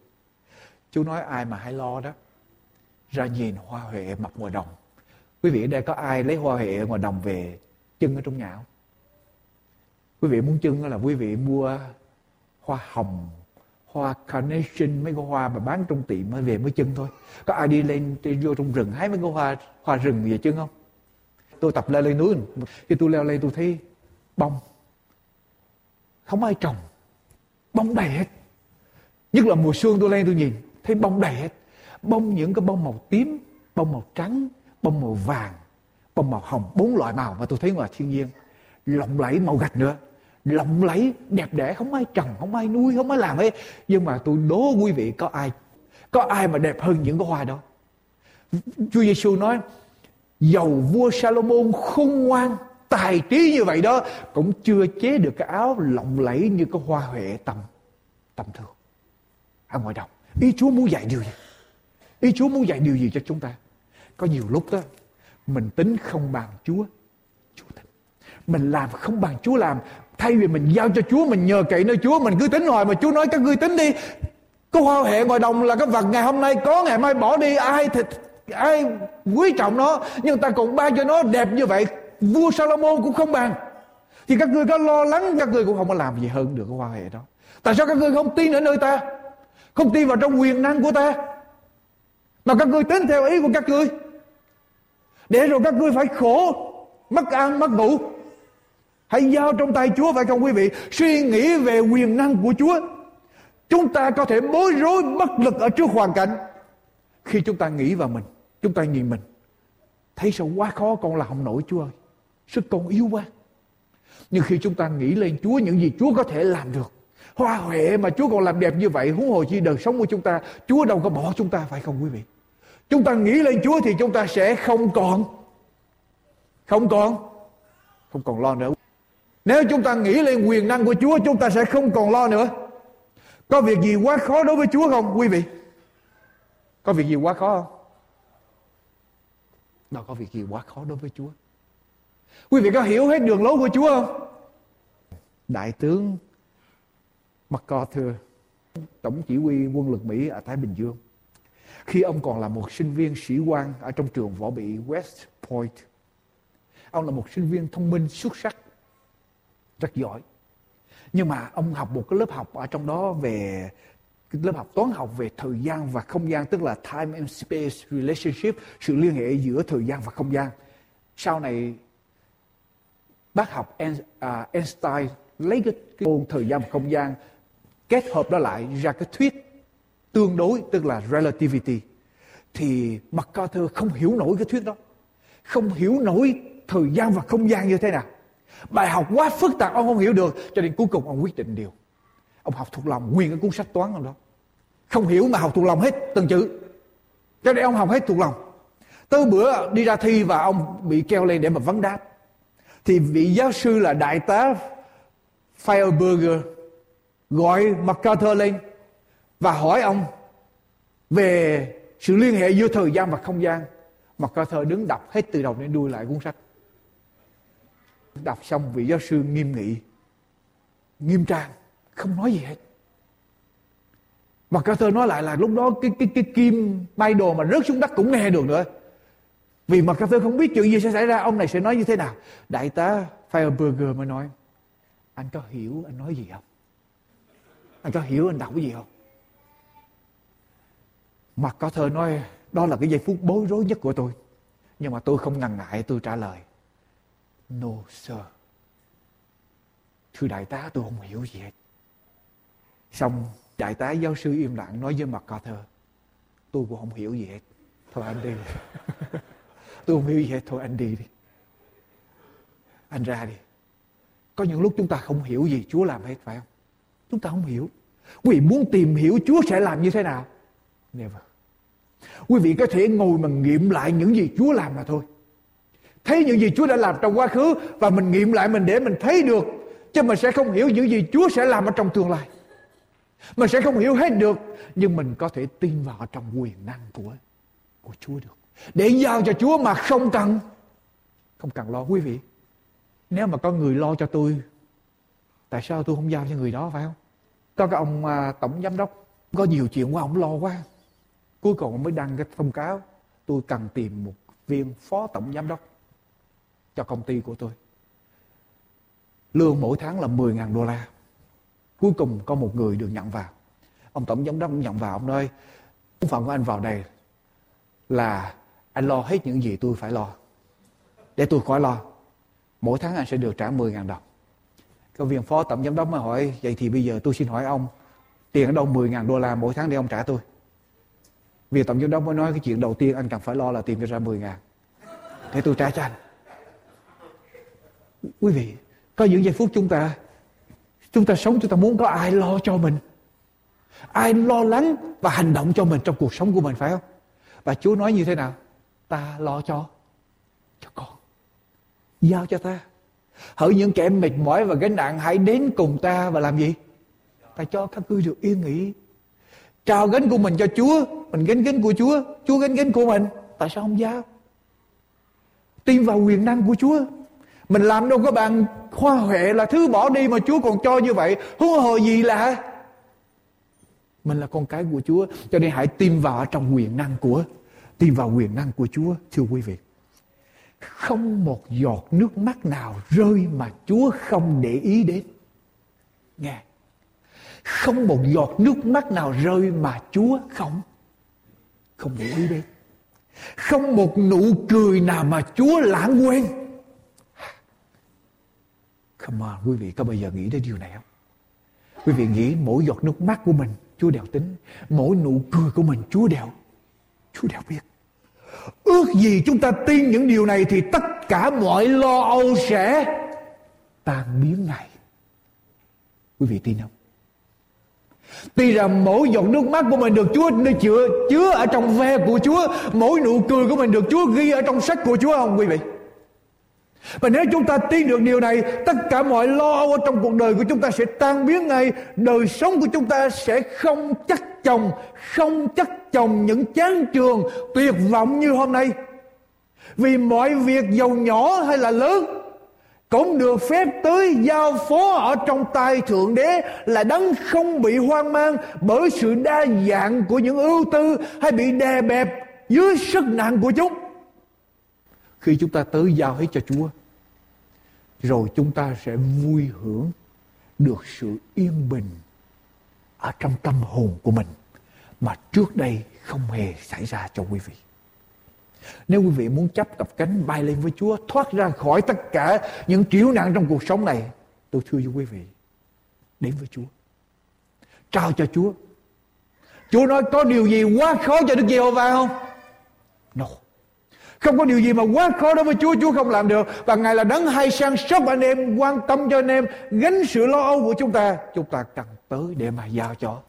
Chúa nói ai mà hay lo đó ra nhìn hoa huệ mọc ngoài đồng. Quý vị ở đây có ai lấy hoa huệ ngoài đồng về chân ở trong nhà không? Quý vị muốn chân là quý vị mua hoa hồng, hoa carnation, mấy cái hoa mà bán trong tiệm mới về mới chân thôi. Có ai đi lên, đi vô trong rừng hái mấy cái hoa hoa rừng về chân không? Tôi tập leo lên núi, khi tôi leo lên tôi thấy bông. Không ai trồng, bông đầy hết. Nhất là mùa xuân tôi lên tôi nhìn, thấy bông đầy hết bông những cái bông màu tím, bông màu trắng, bông màu vàng, bông màu hồng, bốn loại màu mà tôi thấy ngoài thiên nhiên. Lộng lẫy màu gạch nữa. Lộng lẫy, đẹp đẽ, không ai trồng, không ai nuôi, không ai làm ấy. Nhưng mà tôi đố quý vị, có ai có ai mà đẹp hơn những cái hoa đó? Chúa Giêsu nói, dầu vua Salomon khôn ngoan, tài trí như vậy đó, cũng chưa chế được cái áo lộng lẫy như cái hoa huệ tầm tầm thường. Ở ngoài đồng ý Chúa muốn dạy điều gì? Ý Chúa muốn dạy điều gì cho chúng ta? Có nhiều lúc đó mình tính không bằng Chúa Chúa tính. Mình làm không bằng Chúa làm Thay vì mình giao cho Chúa Mình nhờ cậy nơi Chúa Mình cứ tính hoài mà Chúa nói các ngươi tính đi. Có hoa hệ ngoài đồng là cái vật ngày hôm nay có Ngày mai bỏ đi. Ai thì, ai quý trọng nó Nhưng ta còn ban cho nó đẹp như vậy. Vua Salomon cũng không bằng. Thì các ngươi có lo lắng Các ngươi cũng không có làm gì hơn được cái hoa hệ đó. Tại sao các ngươi không tin ở nơi ta? Không tin vào trong quyền năng của ta? Mà các ngươi tính theo ý của các ngươi Để rồi các ngươi phải khổ Mất ăn mất ngủ Hãy giao trong tay Chúa phải không quý vị? Suy nghĩ về quyền năng của Chúa. Chúng ta có thể bối rối bất lực ở trước hoàn cảnh. Khi chúng ta nghĩ vào mình, chúng ta nhìn mình. Thấy sao quá khó con là không nổi Chúa ơi. Sức con yếu quá. Nhưng khi chúng ta nghĩ lên Chúa những gì Chúa có thể làm được. Hoa huệ mà Chúa còn làm đẹp như vậy. Huống hồ chi đời sống của chúng ta. Chúa đâu có bỏ chúng ta phải không quý vị? Chúng ta nghĩ lên Chúa thì chúng ta sẽ không còn. Không còn. Không còn lo nữa. Nếu chúng ta nghĩ lên quyền năng của Chúa, Chúng ta sẽ không còn lo nữa Có việc gì quá khó đối với Chúa không, quý vị Có việc gì quá khó không Đâu có việc gì quá khó đối với Chúa Quý vị có hiểu hết đường lối của Chúa không Đại tướng MacArthur Tổng chỉ huy quân lực Mỹ ở Thái Bình Dương khi ông còn là một sinh viên sĩ quan Ở trong trường võ bị West Point. Ông là một sinh viên thông minh, xuất sắc, rất giỏi. Nhưng mà ông học một cái lớp học ở trong đó về, cái lớp học toán học về thời gian và không gian, tức là time and space relationship, sự liên hệ giữa thời gian và không gian. Sau này, bác học à, Einstein lấy cái môn thời gian và không gian, kết hợp đó lại ra cái thuyết tương đối, tức là relativity, thì MacArthur không hiểu nổi cái thuyết đó, không hiểu nổi thời gian và không gian như thế nào. Bài học quá phức tạp, ông không hiểu được, Cho nên cuối cùng ông quyết định điều. Ông học thuộc lòng, nguyên cái cuốn sách toán ông đó. Không hiểu mà học thuộc lòng hết từng chữ. Cho nên ông học hết thuộc lòng. Tới bữa đi ra thi và ông bị kêu lên để mà vấn đáp. Thì vị giáo sư là đại tá Fireburger Gọi MacArthur lên. Và hỏi ông Về sự liên hệ giữa thời gian và không gian mà cao thơ đứng đọc hết từ đầu đến đuôi lại cuốn sách Đọc xong vị giáo sư nghiêm nghị, nghiêm trang, không nói gì hết. Mà Carter nói lại là lúc đó cái cái cái kim bay đồ mà rớt xuống đất cũng nghe được nữa. Vì mà thơ không biết chuyện gì sẽ xảy ra, ông này sẽ nói như thế nào. Đại tá Fireburger mới nói, anh có hiểu anh nói gì không? Anh có hiểu anh đọc cái gì không? Mặt có thơ nói, đó là cái giây phút bối rối nhất của tôi. Nhưng mà tôi không ngần ngại tôi trả lời. No sir. Thưa đại tá tôi không hiểu gì hết. Xong đại tá giáo sư im lặng nói với mặt Carter. Tôi cũng không hiểu gì hết. Thôi anh đi. tôi không hiểu gì hết. Thôi anh đi đi. Anh ra đi. Có những lúc chúng ta không hiểu gì Chúa làm hết phải không? Chúng ta không hiểu. Quý vị muốn tìm hiểu Chúa sẽ làm như thế nào? Never. Quý vị có thể ngồi mà nghiệm lại những gì Chúa làm mà thôi. Thấy những gì Chúa đã làm trong quá khứ và mình nghiệm lại mình để mình thấy được. Chứ mình sẽ không hiểu những gì Chúa sẽ làm ở trong tương lai. Mình sẽ không hiểu hết được. Nhưng mình có thể tin vào trong quyền năng của, của Chúa được. Để giao cho Chúa mà không cần không cần lo quý vị. Nếu mà có người lo cho tôi Tại sao tôi không giao cho người đó phải không Có cái ông à, tổng giám đốc Có nhiều chuyện quá ông lo quá Cuối cùng ông mới đăng cái thông cáo, Tôi cần tìm một viên phó tổng giám đốc Cho công ty của tôi. Lương mỗi tháng là 10.000 đô la. Cuối cùng có một người được nhận vào. Ông tổng giám đốc nhận vào, Ông nói Phần của anh vào đây Là anh lo hết những gì tôi phải lo. Để tôi khỏi lo, Mỗi tháng anh sẽ được trả 10.000 đồng. Cái viên phó tổng giám đốc mới hỏi, Vậy thì bây giờ tôi xin hỏi ông, Tiền ở đâu 10.000 đô la mỗi tháng để ông trả tôi? Vì tổng giám đốc mới nói Cái chuyện đầu tiên anh cần phải lo là tìm cho ra 10 ngàn Để tôi trả cho anh Quý vị, Có những giây phút chúng ta Chúng ta sống, chúng ta muốn có ai lo cho mình Ai lo lắng Và hành động cho mình trong cuộc sống của mình, phải không Và Chúa nói như thế nào Ta lo cho Cho con Giao cho ta. Hỡi những kẻ mệt mỏi và gánh nặng, hãy đến cùng ta và làm gì? Ta cho các ngươi được yên nghỉ. Trao gánh của mình cho Chúa. Mình gánh gánh của Chúa. Chúa gánh gánh của mình. Tại sao không giao? Tin vào quyền năng của Chúa. Mình làm đâu có bằng hoa huệ là thứ bỏ đi mà Chúa còn cho như vậy. Huống hồ gì là mình là con cái của Chúa. Cho nên hãy tin vào trong quyền năng của, tin vào quyền năng của Chúa, thưa quý vị. Không một giọt nước mắt nào rơi mà Chúa không để ý đến. Nghe. Không một giọt nước mắt nào rơi mà Chúa không không để ý đến. Không một nụ cười nào mà Chúa lãng quên. Come on, quý vị có bao giờ nghĩ đến điều này không? Quý vị nghĩ mỗi giọt nước mắt của mình Chúa đều tính. Mỗi nụ cười của mình Chúa đều Chúa đều biết. Ước gì chúng ta tin những điều này thì tất cả mọi lo âu sẽ tan biến ngay. Quý vị tin không? Tuy rằng mỗi giọt nước mắt của mình được Chúa nơi chứa, chứa ở trong ve của Chúa Mỗi nụ cười của mình được Chúa ghi ở trong sách của Chúa không quý vị? Và nếu chúng ta tin được điều này Tất cả mọi lo âu ở trong cuộc đời của chúng ta sẽ tan biến ngay Đời sống của chúng ta sẽ không chắc chồng Không chắc chồng những chán trường tuyệt vọng như hôm nay. Vì mọi việc giàu nhỏ hay là lớn cũng được phép tới giao phó ở trong tay thượng đế là đấng không bị hoang mang bởi sự đa dạng của những ưu tư hay bị đè bẹp dưới sức nặng của chúng khi chúng ta tới giao hết cho chúa, rồi chúng ta sẽ vui hưởng được sự yên bình ở trong tâm hồn của mình mà trước đây không hề xảy ra cho quý vị. Nếu quý vị muốn chấp cặp cánh bay lên với Chúa, thoát ra khỏi tất cả những triểu nạn trong cuộc sống này, tôi thưa với quý vị, đến với Chúa. Trao cho Chúa. Chúa nói có điều gì quá khó cho Đức Giê-hô-va không? No. Không có điều gì mà quá khó đối với Chúa, Chúa không làm được. Và Ngài là đấng hay săn sóc anh em, quan tâm cho anh em, gánh sự lo âu của chúng ta. Chúng ta cần tới để mà giao cho,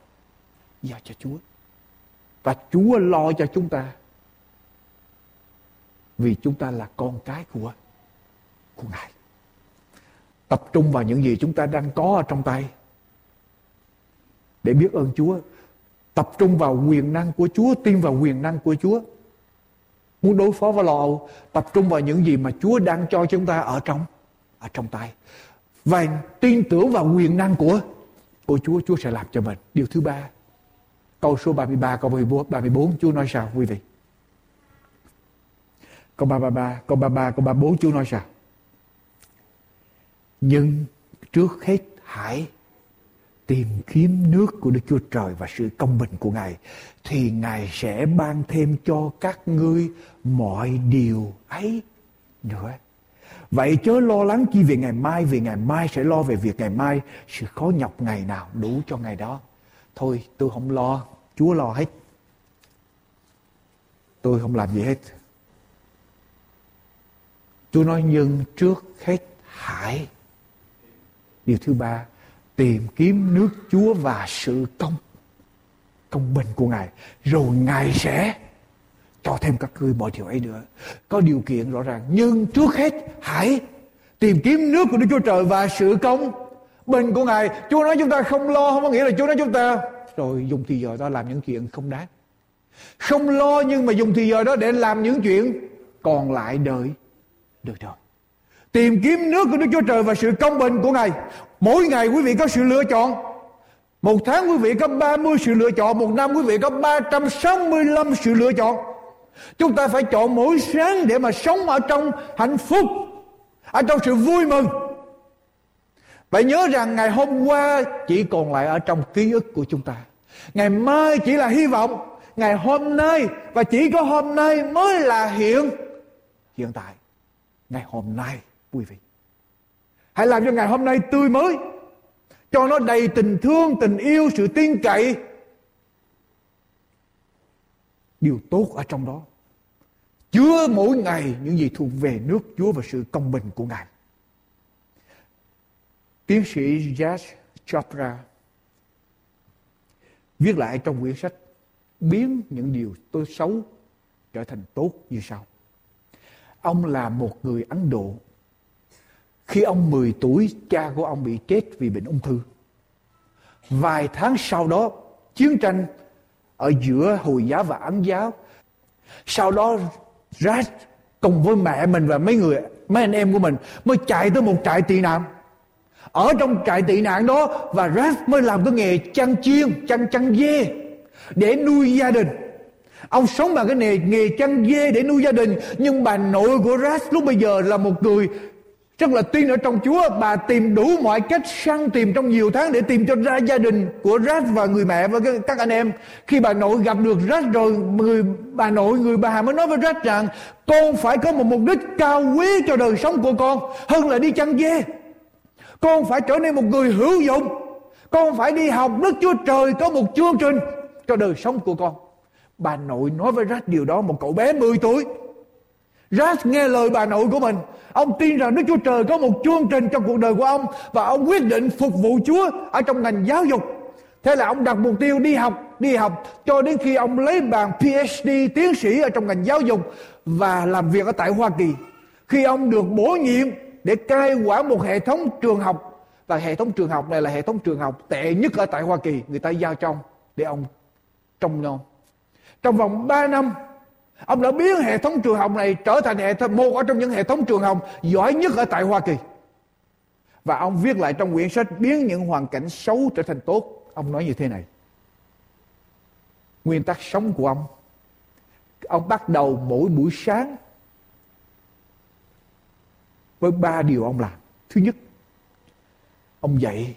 giao cho Chúa. Và Chúa lo cho chúng ta. Vì chúng ta là con cái của, của Ngài. Tập trung vào những gì chúng ta đang có ở trong tay. Để biết ơn Chúa. Tập trung vào quyền năng của Chúa, tin vào quyền năng của Chúa. Muốn đối phó với lo âu, tập trung vào những gì mà Chúa đang cho chúng ta ở trong ở trong tay. Và tin tưởng vào quyền năng của của Chúa, Chúa sẽ làm cho mình. Điều thứ ba, Câu số 33, câu 34, 34 Chúa nói sao quý vị? Câu 33, câu 33, câu 34 Chúa nói sao? Nhưng trước hết hãy tìm kiếm nước của Đức Chúa Trời và sự công bình của Ngài thì Ngài sẽ ban thêm cho các ngươi mọi điều ấy. Nữa. Vậy chớ lo lắng chi về ngày mai Vì ngày mai sẽ lo về việc ngày mai Sự khó nhọc ngày nào đủ cho ngày đó. Thôi tôi không lo. Chúa lo hết. Tôi không làm gì hết. Chúa nói nhưng trước hết hãy Điều thứ ba, Tìm kiếm nước Chúa và sự công Công bình của Ngài Rồi Ngài sẽ cho thêm các ngươi mọi điều ấy nữa. Có điều kiện rõ ràng. Nhưng trước hết hãy tìm kiếm nước của Đức Chúa Trời và sự công bình của Ngài. Chúa nói chúng ta không lo, không có nghĩa là Chúa nói chúng ta, rồi dùng thì giờ đó làm những chuyện không đáng. Không lo nhưng mà dùng thì giờ đó để làm những chuyện còn lại đợi được rồi. Tìm kiếm nước của Đức Chúa Trời và sự công bình của Ngài. Mỗi ngày quý vị có sự lựa chọn. Một tháng quý vị có 30 sự lựa chọn. Một năm quý vị có 365 sự lựa chọn. Chúng ta phải chọn mỗi sáng để mà sống ở trong hạnh phúc, ở trong sự vui mừng. Phải nhớ rằng ngày hôm qua chỉ còn lại ở trong ký ức của chúng ta. Ngày mai chỉ là hy vọng. Ngày hôm nay và chỉ có hôm nay mới là hiện hiện tại. Ngày hôm nay quý vị. Hãy làm cho ngày hôm nay tươi mới. Cho nó đầy tình thương, tình yêu, sự tin cậy. Điều tốt ở trong đó. Chứa mỗi ngày những gì thuộc về nước Chúa và sự công bình của Ngài. Tiến sĩ Jazz Chopra viết lại trong quyển sách biến những điều tôi xấu trở thành tốt như sau. Ông là một người Ấn Độ. Khi ông 10 tuổi, cha của ông bị chết vì bệnh ung thư. Vài tháng sau đó, chiến tranh ở giữa Hồi giáo và Ấn giáo. Sau đó Raj cùng với mẹ mình và mấy người mấy anh em của mình mới chạy tới một trại tị nạn ở trong trại tị nạn đó và Raj mới làm cái nghề chăn chiên chăn chăn dê để nuôi gia đình ông sống bằng cái nghề nghề chăn dê để nuôi gia đình, nhưng bà nội của Rat lúc bây giờ là một người rất là tin ở trong Chúa. Bà tìm đủ mọi cách săn tìm trong nhiều tháng để tìm cho ra gia đình của Rát và người mẹ và các anh em. Khi bà nội gặp được Rát rồi, người, bà nội, người bà mới nói với Rát rằng, con phải có một mục đích cao quý cho đời sống của con, hơn là đi chăn dê. Con phải trở nên một người hữu dụng. Con phải đi học Đức Chúa Trời có một chương trình cho đời sống của con bà nội nói với Rát điều đó một cậu bé 10 tuổi Rát nghe lời bà nội của mình Ông tin rằng Đức Chúa Trời có một chương trình trong cuộc đời của ông và ông quyết định phục vụ Chúa ở trong ngành giáo dục. Thế là ông đặt mục tiêu đi học, đi học cho đến khi ông lấy bằng PhD tiến sĩ ở trong ngành giáo dục và làm việc ở tại Hoa Kỳ. Khi ông được bổ nhiệm để cai quản một hệ thống trường học và hệ thống trường học này là hệ thống trường học tệ nhất ở tại Hoa Kỳ, người ta giao cho ông để ông trông nom. Trong vòng 3 năm Ông đã biến hệ thống trường học này trở thành hệ thống, một ở trong những hệ thống trường học giỏi nhất ở tại Hoa Kỳ. Và ông viết lại trong quyển sách biến những hoàn cảnh xấu trở thành tốt. Ông nói như thế này. Nguyên tắc sống của ông. Ông bắt đầu mỗi buổi sáng với ba điều ông làm. Thứ nhất, ông dậy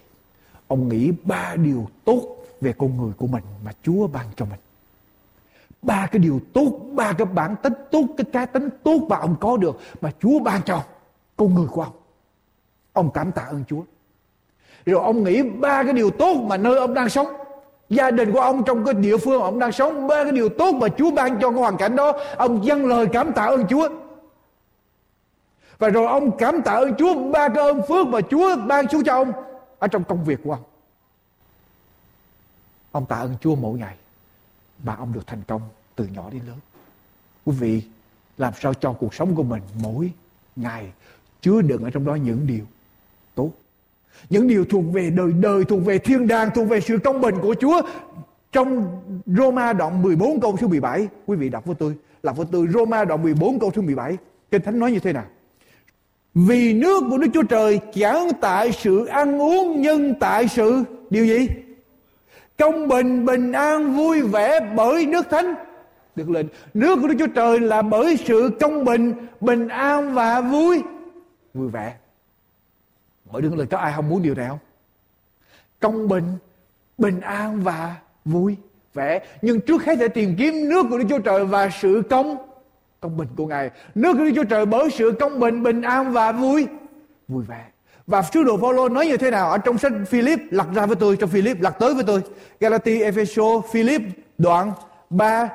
ông nghĩ ba điều tốt về con người của mình mà Chúa ban cho mình ba cái điều tốt, ba cái bản tính tốt, cái cá tính tốt mà ông có được mà Chúa ban cho con người của ông. Ông cảm tạ ơn Chúa. Rồi ông nghĩ ba cái điều tốt mà nơi ông đang sống, gia đình của ông trong cái địa phương ông đang sống, ba cái điều tốt mà Chúa ban cho cái hoàn cảnh đó, ông dâng lời cảm tạ ơn Chúa. Và rồi ông cảm tạ ơn Chúa ba cái ơn phước mà Chúa ban xuống cho ông ở trong công việc của ông. Ông tạ ơn Chúa mỗi ngày mà ông được thành công từ nhỏ đến lớn. Quý vị làm sao cho cuộc sống của mình mỗi ngày chứa đựng ở trong đó những điều tốt. Những điều thuộc về đời đời, thuộc về thiên đàng, thuộc về sự công bình của Chúa. Trong Roma đoạn 14 câu số 17, quý vị đọc với tôi, là với tôi Roma đoạn 14 câu số 17. Kinh Thánh nói như thế nào? Vì nước của Đức Chúa Trời chẳng tại sự ăn uống nhưng tại sự điều gì? Trong bình bình an vui vẻ bởi nước thánh. Được lệnh nước của Đức Chúa Trời là bởi sự công bình bình an và vui. Vui vẻ. Mỗi đứa lời có ai không muốn điều này không? Công bình bình an và vui vẻ. Nhưng trước hết phải tìm kiếm nước của Đức Chúa Trời và sự công công bình của Ngài. Nước của Đức Chúa Trời bởi sự công bình bình an và vui. Vui vẻ và sứ đồ Phaolô nói như thế nào? Ở trong sách Philip lật ra với tôi, trong Philip lật tới với tôi. Galati Epheso, Philip, đoạn 3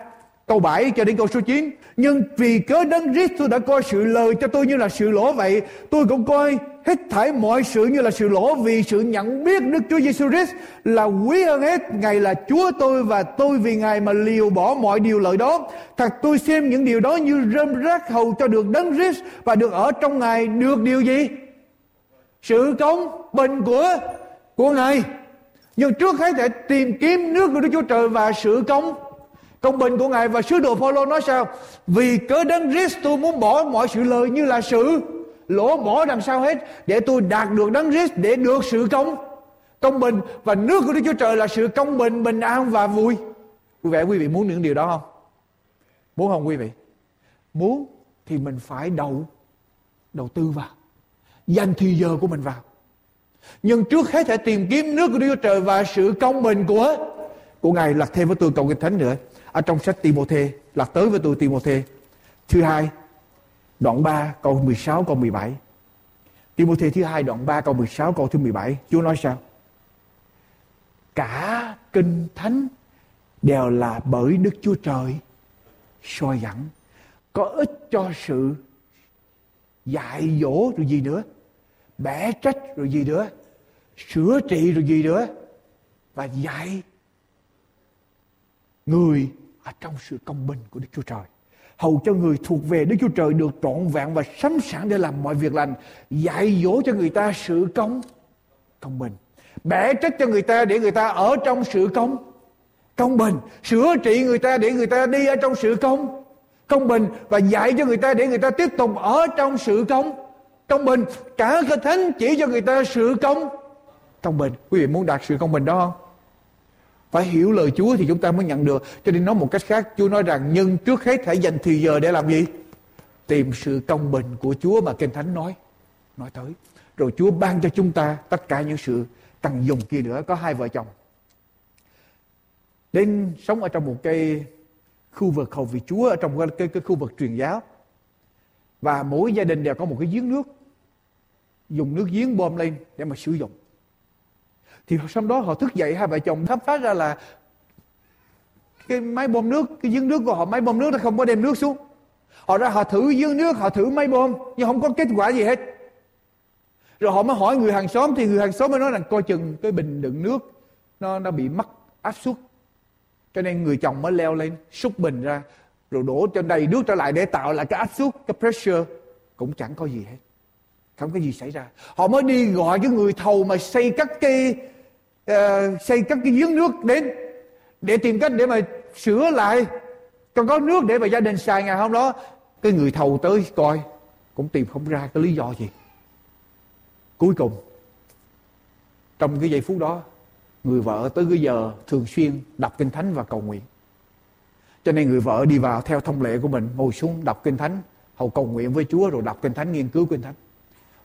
câu 7 cho đến câu số 9 nhưng vì cớ đấng Christ tôi đã coi sự lời cho tôi như là sự lỗ vậy, tôi cũng coi hết thảy mọi sự như là sự lỗ vì sự nhận biết Đức Chúa Giêsu Christ là quý hơn hết Ngài là Chúa tôi và tôi vì Ngài mà liều bỏ mọi điều lợi đó. Thật tôi xem những điều đó như rơm rác hầu cho được đấng Christ và được ở trong Ngài. Được điều gì? Sự công bình của của Ngài. Nhưng trước hết phải tìm kiếm nước của Đức Chúa Trời và sự công công bình của Ngài và sứ đồ Phaolô nói sao? Vì cớ đấng Christ tôi muốn bỏ mọi sự lời như là sự lỗ bỏ đằng sau hết để tôi đạt được đấng Christ để được sự công công bình và nước của Đức Chúa Trời là sự công bình, bình an và vui. vui vẻ quý vị muốn những điều đó không? Muốn không quý vị? Muốn thì mình phải đầu đầu tư vào dành thì giờ của mình vào. Nhưng trước hết hãy tìm kiếm nước của Đức Chúa Trời và sự công bình của của Ngài lật thêm với tôi cầu kinh thánh nữa. Ở trong sách Timothée lật tới với tôi Timothée thứ hai, đoạn 3 câu 16 câu 17 Timothée thứ hai đoạn 3 câu 16 câu thứ 17 Chúa nói sao? Cả kinh thánh đều là bởi Đức Chúa Trời soi dẫn. Có ích cho sự dạy dỗ rồi gì nữa? Bẻ trách rồi gì nữa, sửa trị rồi gì nữa, và dạy người ở trong sự công bình của Đức Chúa Trời. Hầu cho người thuộc về Đức Chúa Trời được trọn vẹn và sẵn sàng để làm mọi việc lành, dạy dỗ cho người ta sự công công bình. Bẻ trách cho người ta để người ta ở trong sự công công bình. Sửa trị người ta để người ta đi ở trong sự công công bình. Và dạy cho người ta để người ta tiếp tục ở trong sự công công bình cả cái thánh chỉ cho người ta sự công công bình quý vị muốn đạt sự công bình đó không? Phải hiểu lời Chúa thì chúng ta mới nhận được. Cho nên nói một cách khác Chúa nói rằng nhưng trước hết hãy dành thời giờ để làm gì? Tìm sự công bình của Chúa mà Kinh Thánh nói. Nói tới. Rồi Chúa ban cho chúng ta tất cả những sự cần dùng kia nữa. Có hai vợ chồng. Đến sống ở trong một cái khu vực hầu vị Chúa ở trong cái, cái, cái khu vực truyền giáo. Và mỗi gia đình đều có một cái giếng nước dùng nước giếng bơm lên để mà sử dụng. Thì sau đó họ thức dậy, hai vợ chồng thắp phát ra là cái máy bơm nước, cái giếng nước của họ, máy bơm nước nó không có đem nước xuống. Họ ra họ thử giếng nước, họ thử máy bơm, nhưng không có kết quả gì hết. Rồi họ mới hỏi người hàng xóm, thì người hàng xóm mới nói rằng, coi chừng cái bình đựng nước nó nó bị mất áp suất. Cho nên người chồng mới leo lên, xúc bình ra, rồi đổ cho đầy nước trở lại để tạo lại cái áp suất, cái pressure, cũng chẳng có gì hết không có gì xảy ra. Họ mới đi gọi cái người thầu mà xây các cái uh, xây các cái giếng nước đến để tìm cách để mà sửa lại. Còn có nước để mà gia đình xài ngày hôm đó. Cái người thầu tới coi cũng tìm không ra cái lý do gì. Cuối cùng trong cái giây phút đó người vợ tới cái giờ thường xuyên đọc kinh thánh và cầu nguyện. Cho nên người vợ đi vào theo thông lệ của mình ngồi xuống đọc kinh thánh hầu cầu nguyện với Chúa rồi đọc kinh thánh nghiên cứu kinh thánh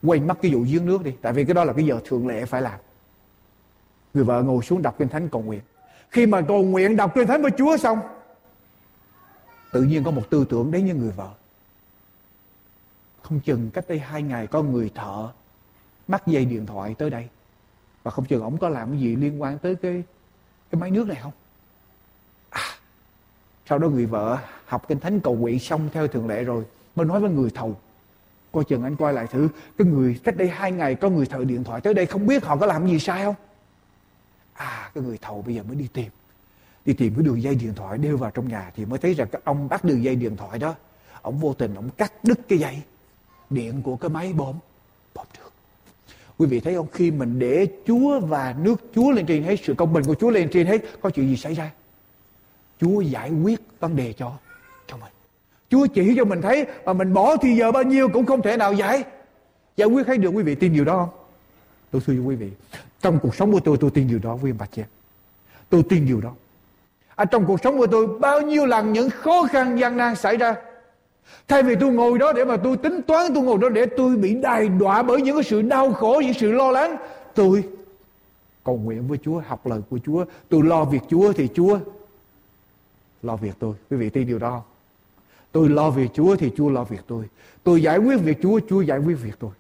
quay mất cái vụ giếng nước đi. Tại vì cái đó là cái giờ thường lệ phải làm. Người vợ ngồi xuống đọc kinh thánh cầu nguyện. Khi mà cầu nguyện đọc kinh thánh với Chúa xong tự nhiên có một tư tưởng đến như người vợ. Không chừng cách đây hai ngày có người thợ mắc dây điện thoại tới đây. Và không chừng ổng có làm cái gì liên quan tới cái cái máy nước này không? À, sau đó người vợ học kinh thánh cầu nguyện xong theo thường lệ rồi mới nói với người thầu coi chừng anh quay lại thử. Cái người cách đây hai ngày có người thợ điện thoại tới đây không biết họ có làm gì sai không? À cái người thầu bây giờ mới đi tìm. Đi tìm cái đường dây điện thoại đeo vào trong nhà thì mới thấy rằng các ông bắt đường dây điện thoại đó, ông vô tình ông cắt đứt cái dây điện của cái máy bơm bơm được. Quý vị thấy không? Khi mình để Chúa và nước Chúa lên trên hết, sự công bình của Chúa lên trên hết, có chuyện gì xảy ra? Chúa giải quyết vấn đề cho Chúa chỉ cho mình thấy mà mình bỏ thì giờ bao nhiêu cũng không thể nào giải dạ, giải quyết hay được quý vị tin điều đó không tôi thưa quý vị trong cuộc sống của tôi tôi tin điều đó với bà chị Tôi tin điều đó. Ở trong cuộc sống của tôi bao nhiêu lần những khó khăn gian nan xảy ra. Thay vì tôi ngồi đó để mà tôi tính toán, tôi ngồi đó để tôi bị đài đọa bởi những cái sự đau khổ, những sự lo lắng. Tôi cầu nguyện với Chúa, học lời của Chúa. Tôi lo việc Chúa thì Chúa lo việc tôi. Quý vị tin điều đó không? Tôi lo việc Chúa thì Chúa lo việc tôi. Tôi giải quyết việc Chúa, Chúa giải quyết việc tôi.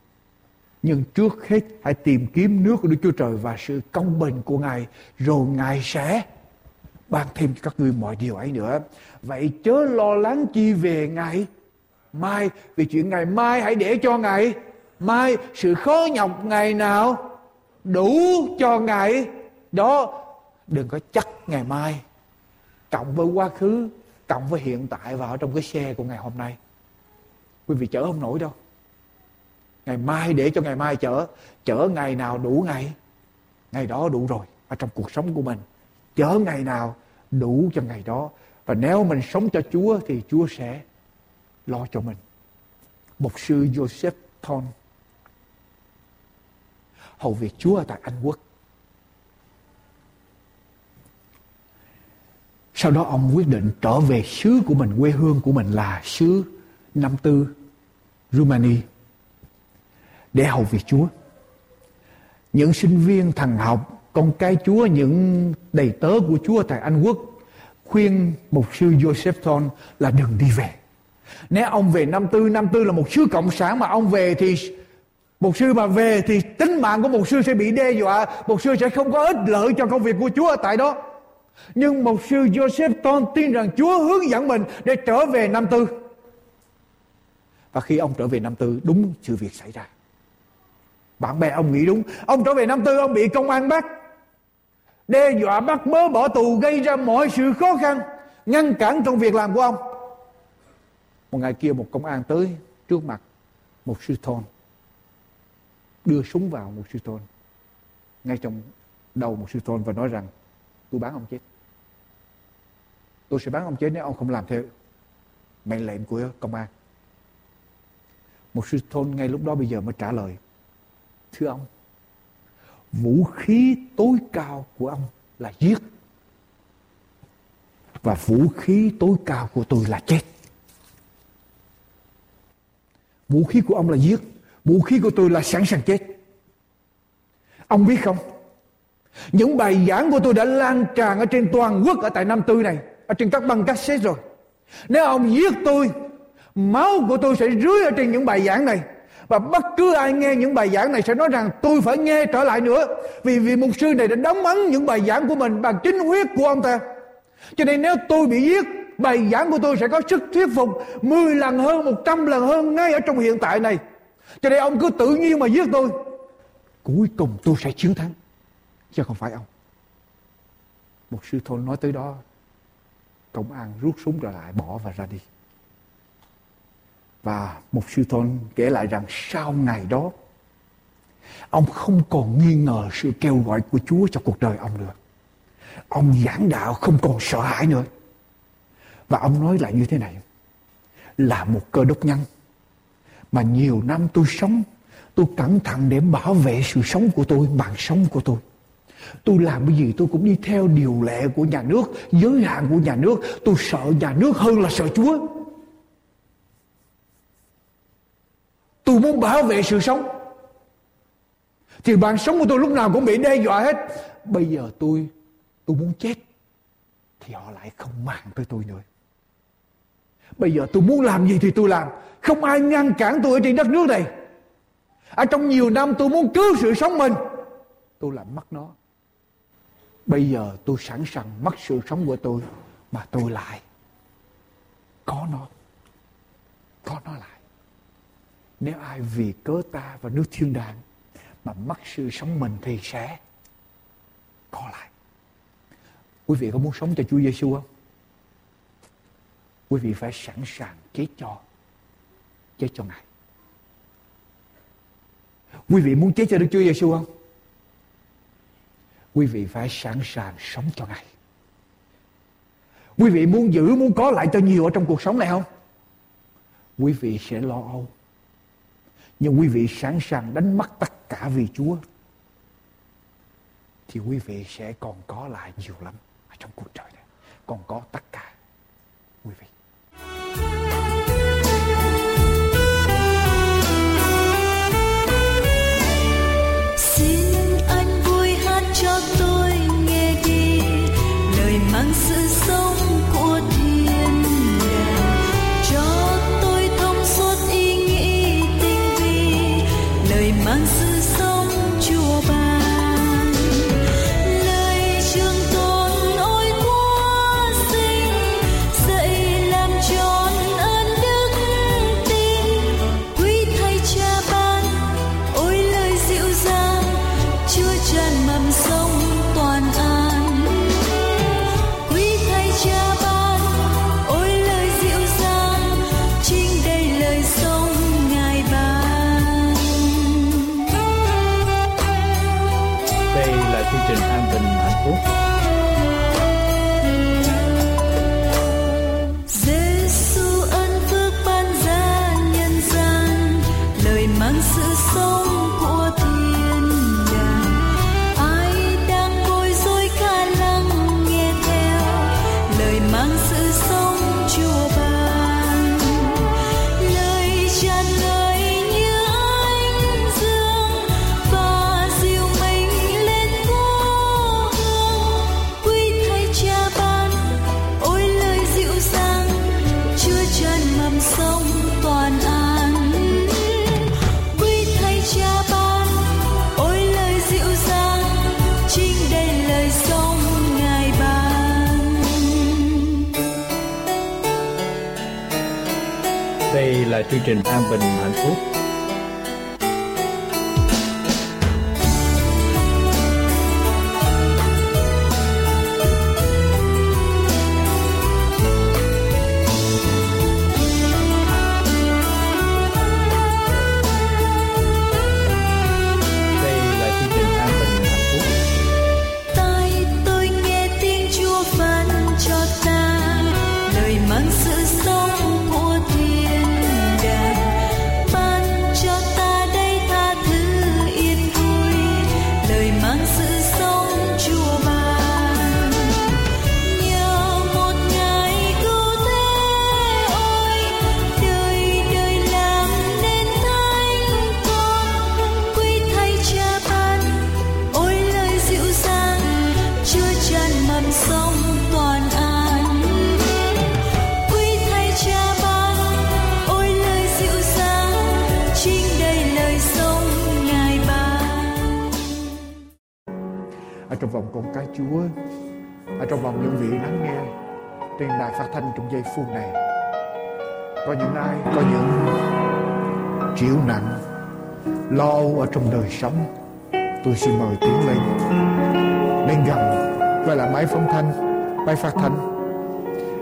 Nhưng trước hết hãy tìm kiếm nước của Đức Chúa Trời và sự công bình của Ngài. Rồi Ngài sẽ ban thêm cho các ngươi mọi điều ấy nữa. Vậy chớ lo lắng chi về ngày mai. Vì chuyện ngày mai hãy để cho ngày mai. Sự khó nhọc ngày nào đủ cho ngày đó. Đừng có chắc ngày mai. Cộng với quá khứ, cộng với hiện tại vào trong cái xe của ngày hôm nay. Quý vị chở không nổi đâu. Ngày mai để cho ngày mai chở. Chở ngày nào đủ ngày. Ngày đó đủ rồi. Ở trong cuộc sống của mình. Chở ngày nào đủ cho ngày đó. Và nếu mình sống cho Chúa thì Chúa sẽ lo cho mình. Mục sư Joseph Thon hầu việc Chúa tại Anh Quốc. Sau đó ông quyết định trở về xứ của mình, quê hương của mình là xứ Năm Tư, Rumani để hầu việc Chúa. Những sinh viên thằng học con cái Chúa, những đầy tớ của Chúa tại Anh Quốc khuyên mục sư Joseph Thon là đừng đi về. Nếu ông về năm tư, năm tư là một xứ cộng sản mà ông về thì một sư mà về thì tính mạng của một sư sẽ bị đe dọa, một sư sẽ không có ích lợi cho công việc của Chúa ở tại đó. Nhưng một sư Joseph Ton tin rằng Chúa hướng dẫn mình để trở về năm tư. Và khi ông trở về năm tư, đúng sự việc xảy ra. Bạn bè ông nghĩ đúng. Ông trở về năm tư, ông bị công an bắt đe dọa bắt bớ bỏ tù gây ra mọi sự khó khăn ngăn cản trong việc làm của ông một ngày kia một công an tới trước mặt một sư thôn đưa súng vào một sư thôn ngay trong đầu một sư thôn và nói rằng tôi bán ông chết. Tôi sẽ bán ông chết nếu ông không làm theo mệnh lệnh của công an. Một sư thôn ngay lúc đó bây giờ mới trả lời, thưa ông, vũ khí tối cao của ông là giết và vũ khí tối cao của tôi là chết. Vũ khí của ông là giết, vũ khí của tôi là sẵn sàng chết. Ông biết không? Những bài giảng của tôi đã lan tràn ở trên toàn quốc ở tại Nam Tư này, ở trên các băng cassette rồi. Nếu ông giết tôi, máu của tôi sẽ rưới ở trên những bài giảng này. Và bất cứ ai nghe những bài giảng này sẽ nói rằng tôi phải nghe trở lại nữa. Vì vì mục sư này đã đóng ấn những bài giảng của mình bằng chính huyết của ông ta. Cho nên nếu tôi bị giết, bài giảng của tôi sẽ có sức thuyết phục 10 lần hơn 100 lần hơn ngay ở trong hiện tại này. Cho nên ông cứ tự nhiên mà giết tôi, cuối cùng tôi sẽ chiến thắng chứ không phải ông một sư thôn nói tới đó công an rút súng ra lại bỏ và ra đi và một sư thôn kể lại rằng sau ngày đó, ông không còn nghi ngờ sự kêu gọi của Chúa cho cuộc đời ông nữa. Ông giảng đạo không còn sợ hãi nữa. Và ông nói lại như thế này. Là một cơ đốc nhân mà nhiều năm tôi sống, tôi cẩn thận để bảo vệ sự sống của tôi, mạng sống của tôi. Tôi làm cái gì tôi cũng đi theo điều lệ của nhà nước, giới hạn của nhà nước. Tôi sợ nhà nước hơn là sợ Chúa. Tôi muốn bảo vệ sự sống. Thì bạn sống của tôi lúc nào cũng bị đe dọa hết. Bây giờ tôi tôi muốn chết. Thì họ lại không màng tới tôi nữa. Bây giờ tôi muốn làm gì thì tôi làm. Không ai ngăn cản tôi ở trên đất nước này. Ở trong nhiều năm tôi muốn cứu sự sống mình. Tôi làm mất nó. Bây giờ tôi sẵn sàng mất sự sống của tôi. Mà tôi lại có nó. Có nó lại. Nếu ai vì cớ ta và nước thiên đàng mà mất sự sống mình thì sẽ có lại. Quý vị có muốn sống cho Chúa Giêsu không? Quý vị phải sẵn sàng chết cho chết cho Ngài. Quý vị muốn chết cho Đức Chúa Giêsu không? Quý vị phải sẵn sàng sống cho Ngài. Quý vị muốn giữ, muốn có lại cho nhiều ở trong cuộc sống này không? Quý vị sẽ lo âu nhưng quý vị sẵn sàng đánh mất tất cả vì Chúa thì quý vị sẽ còn có lại nhiều lắm ở trong cuộc đời này còn có tất cả quý vị आम गर्ने मात्रो Twitter app बन्ने lòng con cái Chúa ở trong vòng những vị lắng nghe trên đài phát thanh trong giây phút này, có những ai, có những chịu nặng, lo âu ở trong đời sống, tôi xin mời tiến lên. Lên gần, gọi là máy phóng thanh, máy phát thanh.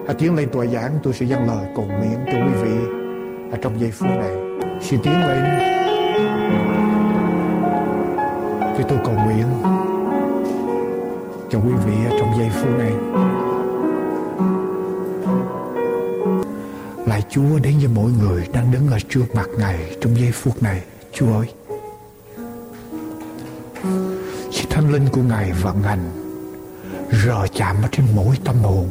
Hãy tiến lên tòa giảng, tôi sẽ dâng lời cầu nguyện cho quý vị ở trong giây phút này. Xin tiến lên. Khi tôi cầu nguyện cho quý vị ở trong giây phút này. Lại Chúa, đến với mỗi người đang đứng ở trước mặt Ngài trong giây phút này. Chúa ơi Xin Thánh Linh của Ngài vận hành, rờ chạm ở trên mỗi tâm hồn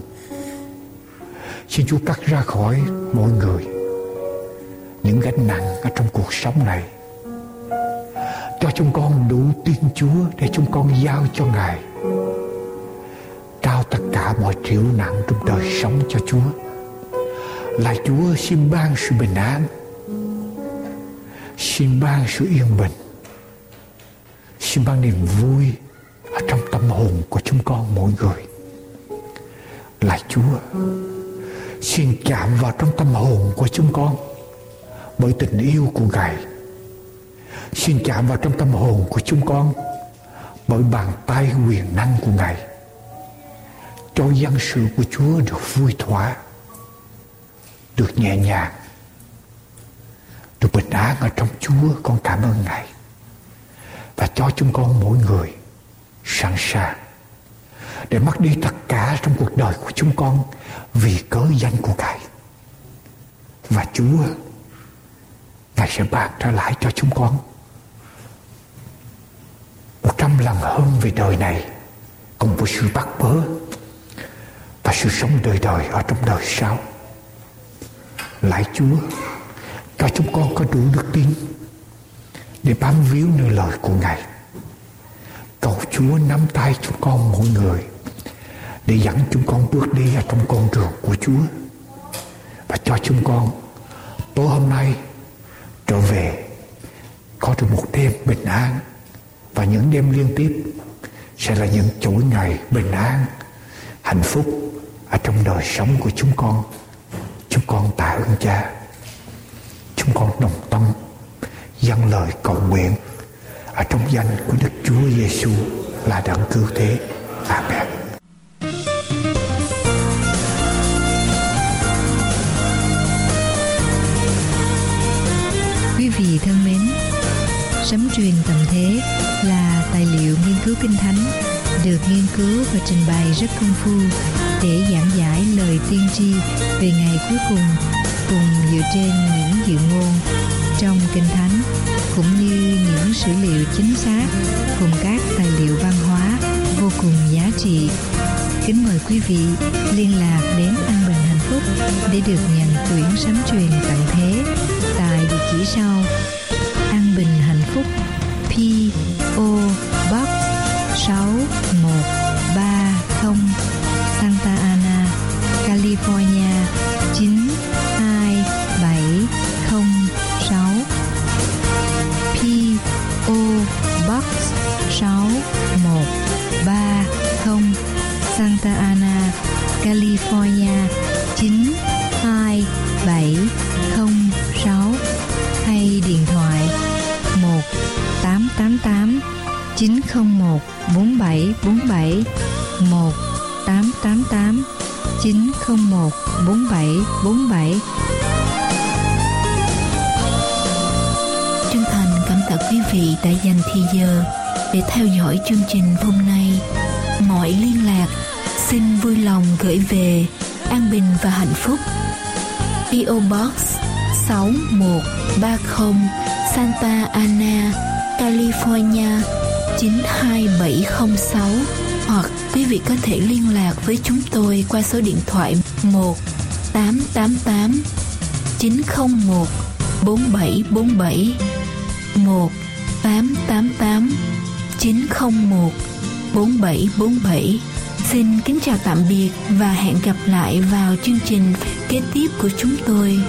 Xin Chúa cắt ra khỏi mỗi người những gánh nặng ở trong cuộc sống này, cho chúng con đủ tin Chúa để chúng con giao cho Ngài tất cả mọi triệu nặng trong đời sống cho Chúa. Là Chúa xin ban sự bình an, xin ban sự yên bình, xin ban niềm vui ở trong tâm hồn của chúng con mỗi người. Là Chúa xin chạm vào trong tâm hồn của chúng con bởi tình yêu của Ngài. Xin chạm vào trong tâm hồn của chúng con bởi bàn tay quyền năng của Ngài cho dân sự của Chúa được vui thỏa, được nhẹ nhàng. Được bình an ở trong Chúa, con cảm ơn Ngài. Và cho chúng con mỗi người sẵn sàng để mất đi tất cả trong cuộc đời của chúng con vì cớ danh của Ngài. Và Chúa, Ngài sẽ ban trở lại cho chúng con một trăm lần hơn về đời này cùng với sự bắt bớ và sự sống đời đời ở trong đời sau. Lại Chúa, cho chúng con có đủ đức tin để bám víu nơi lời của Ngài. Cầu Chúa nắm tay chúng con mỗi người để dẫn chúng con bước đi ở trong con đường của Chúa. Và cho chúng con, tối hôm nay trở về, có được một đêm bình an. Và những đêm liên tiếp sẽ là những chuỗi ngày bình an, hạnh phúc ở trong đời sống của chúng con chúng con tạ ơn cha chúng con đồng tâm dâng lời cầu nguyện ở trong danh của Đức Chúa Giêsu là đấng cứu thế. Amen. Quý vị thân mến, sấm truyền tầm thế là tài liệu nghiên cứu kinh thánh được nghiên cứu và trình bày rất công phu để giảng giải lời tiên tri về ngày cuối cùng cùng dựa trên những dự ngôn trong kinh thánh, cũng như những sử liệu chính xác cùng các tài liệu văn hóa vô cùng giá trị. Kính mời quý vị liên lạc đến An Bình Hạnh Phúc để được nhận quyển sấm truyền tặng thế tại địa chỉ sau An Bình Hạnh Phúc PO Box 6130 Santa Ana, California 92706 hoặc quý vị có thể liên lạc với chúng tôi qua số điện thoại 1 888 901 4747 1 888 901 4747 Xin kính chào tạm biệt và hẹn gặp lại vào chương trình kế tiếp của chúng tôi.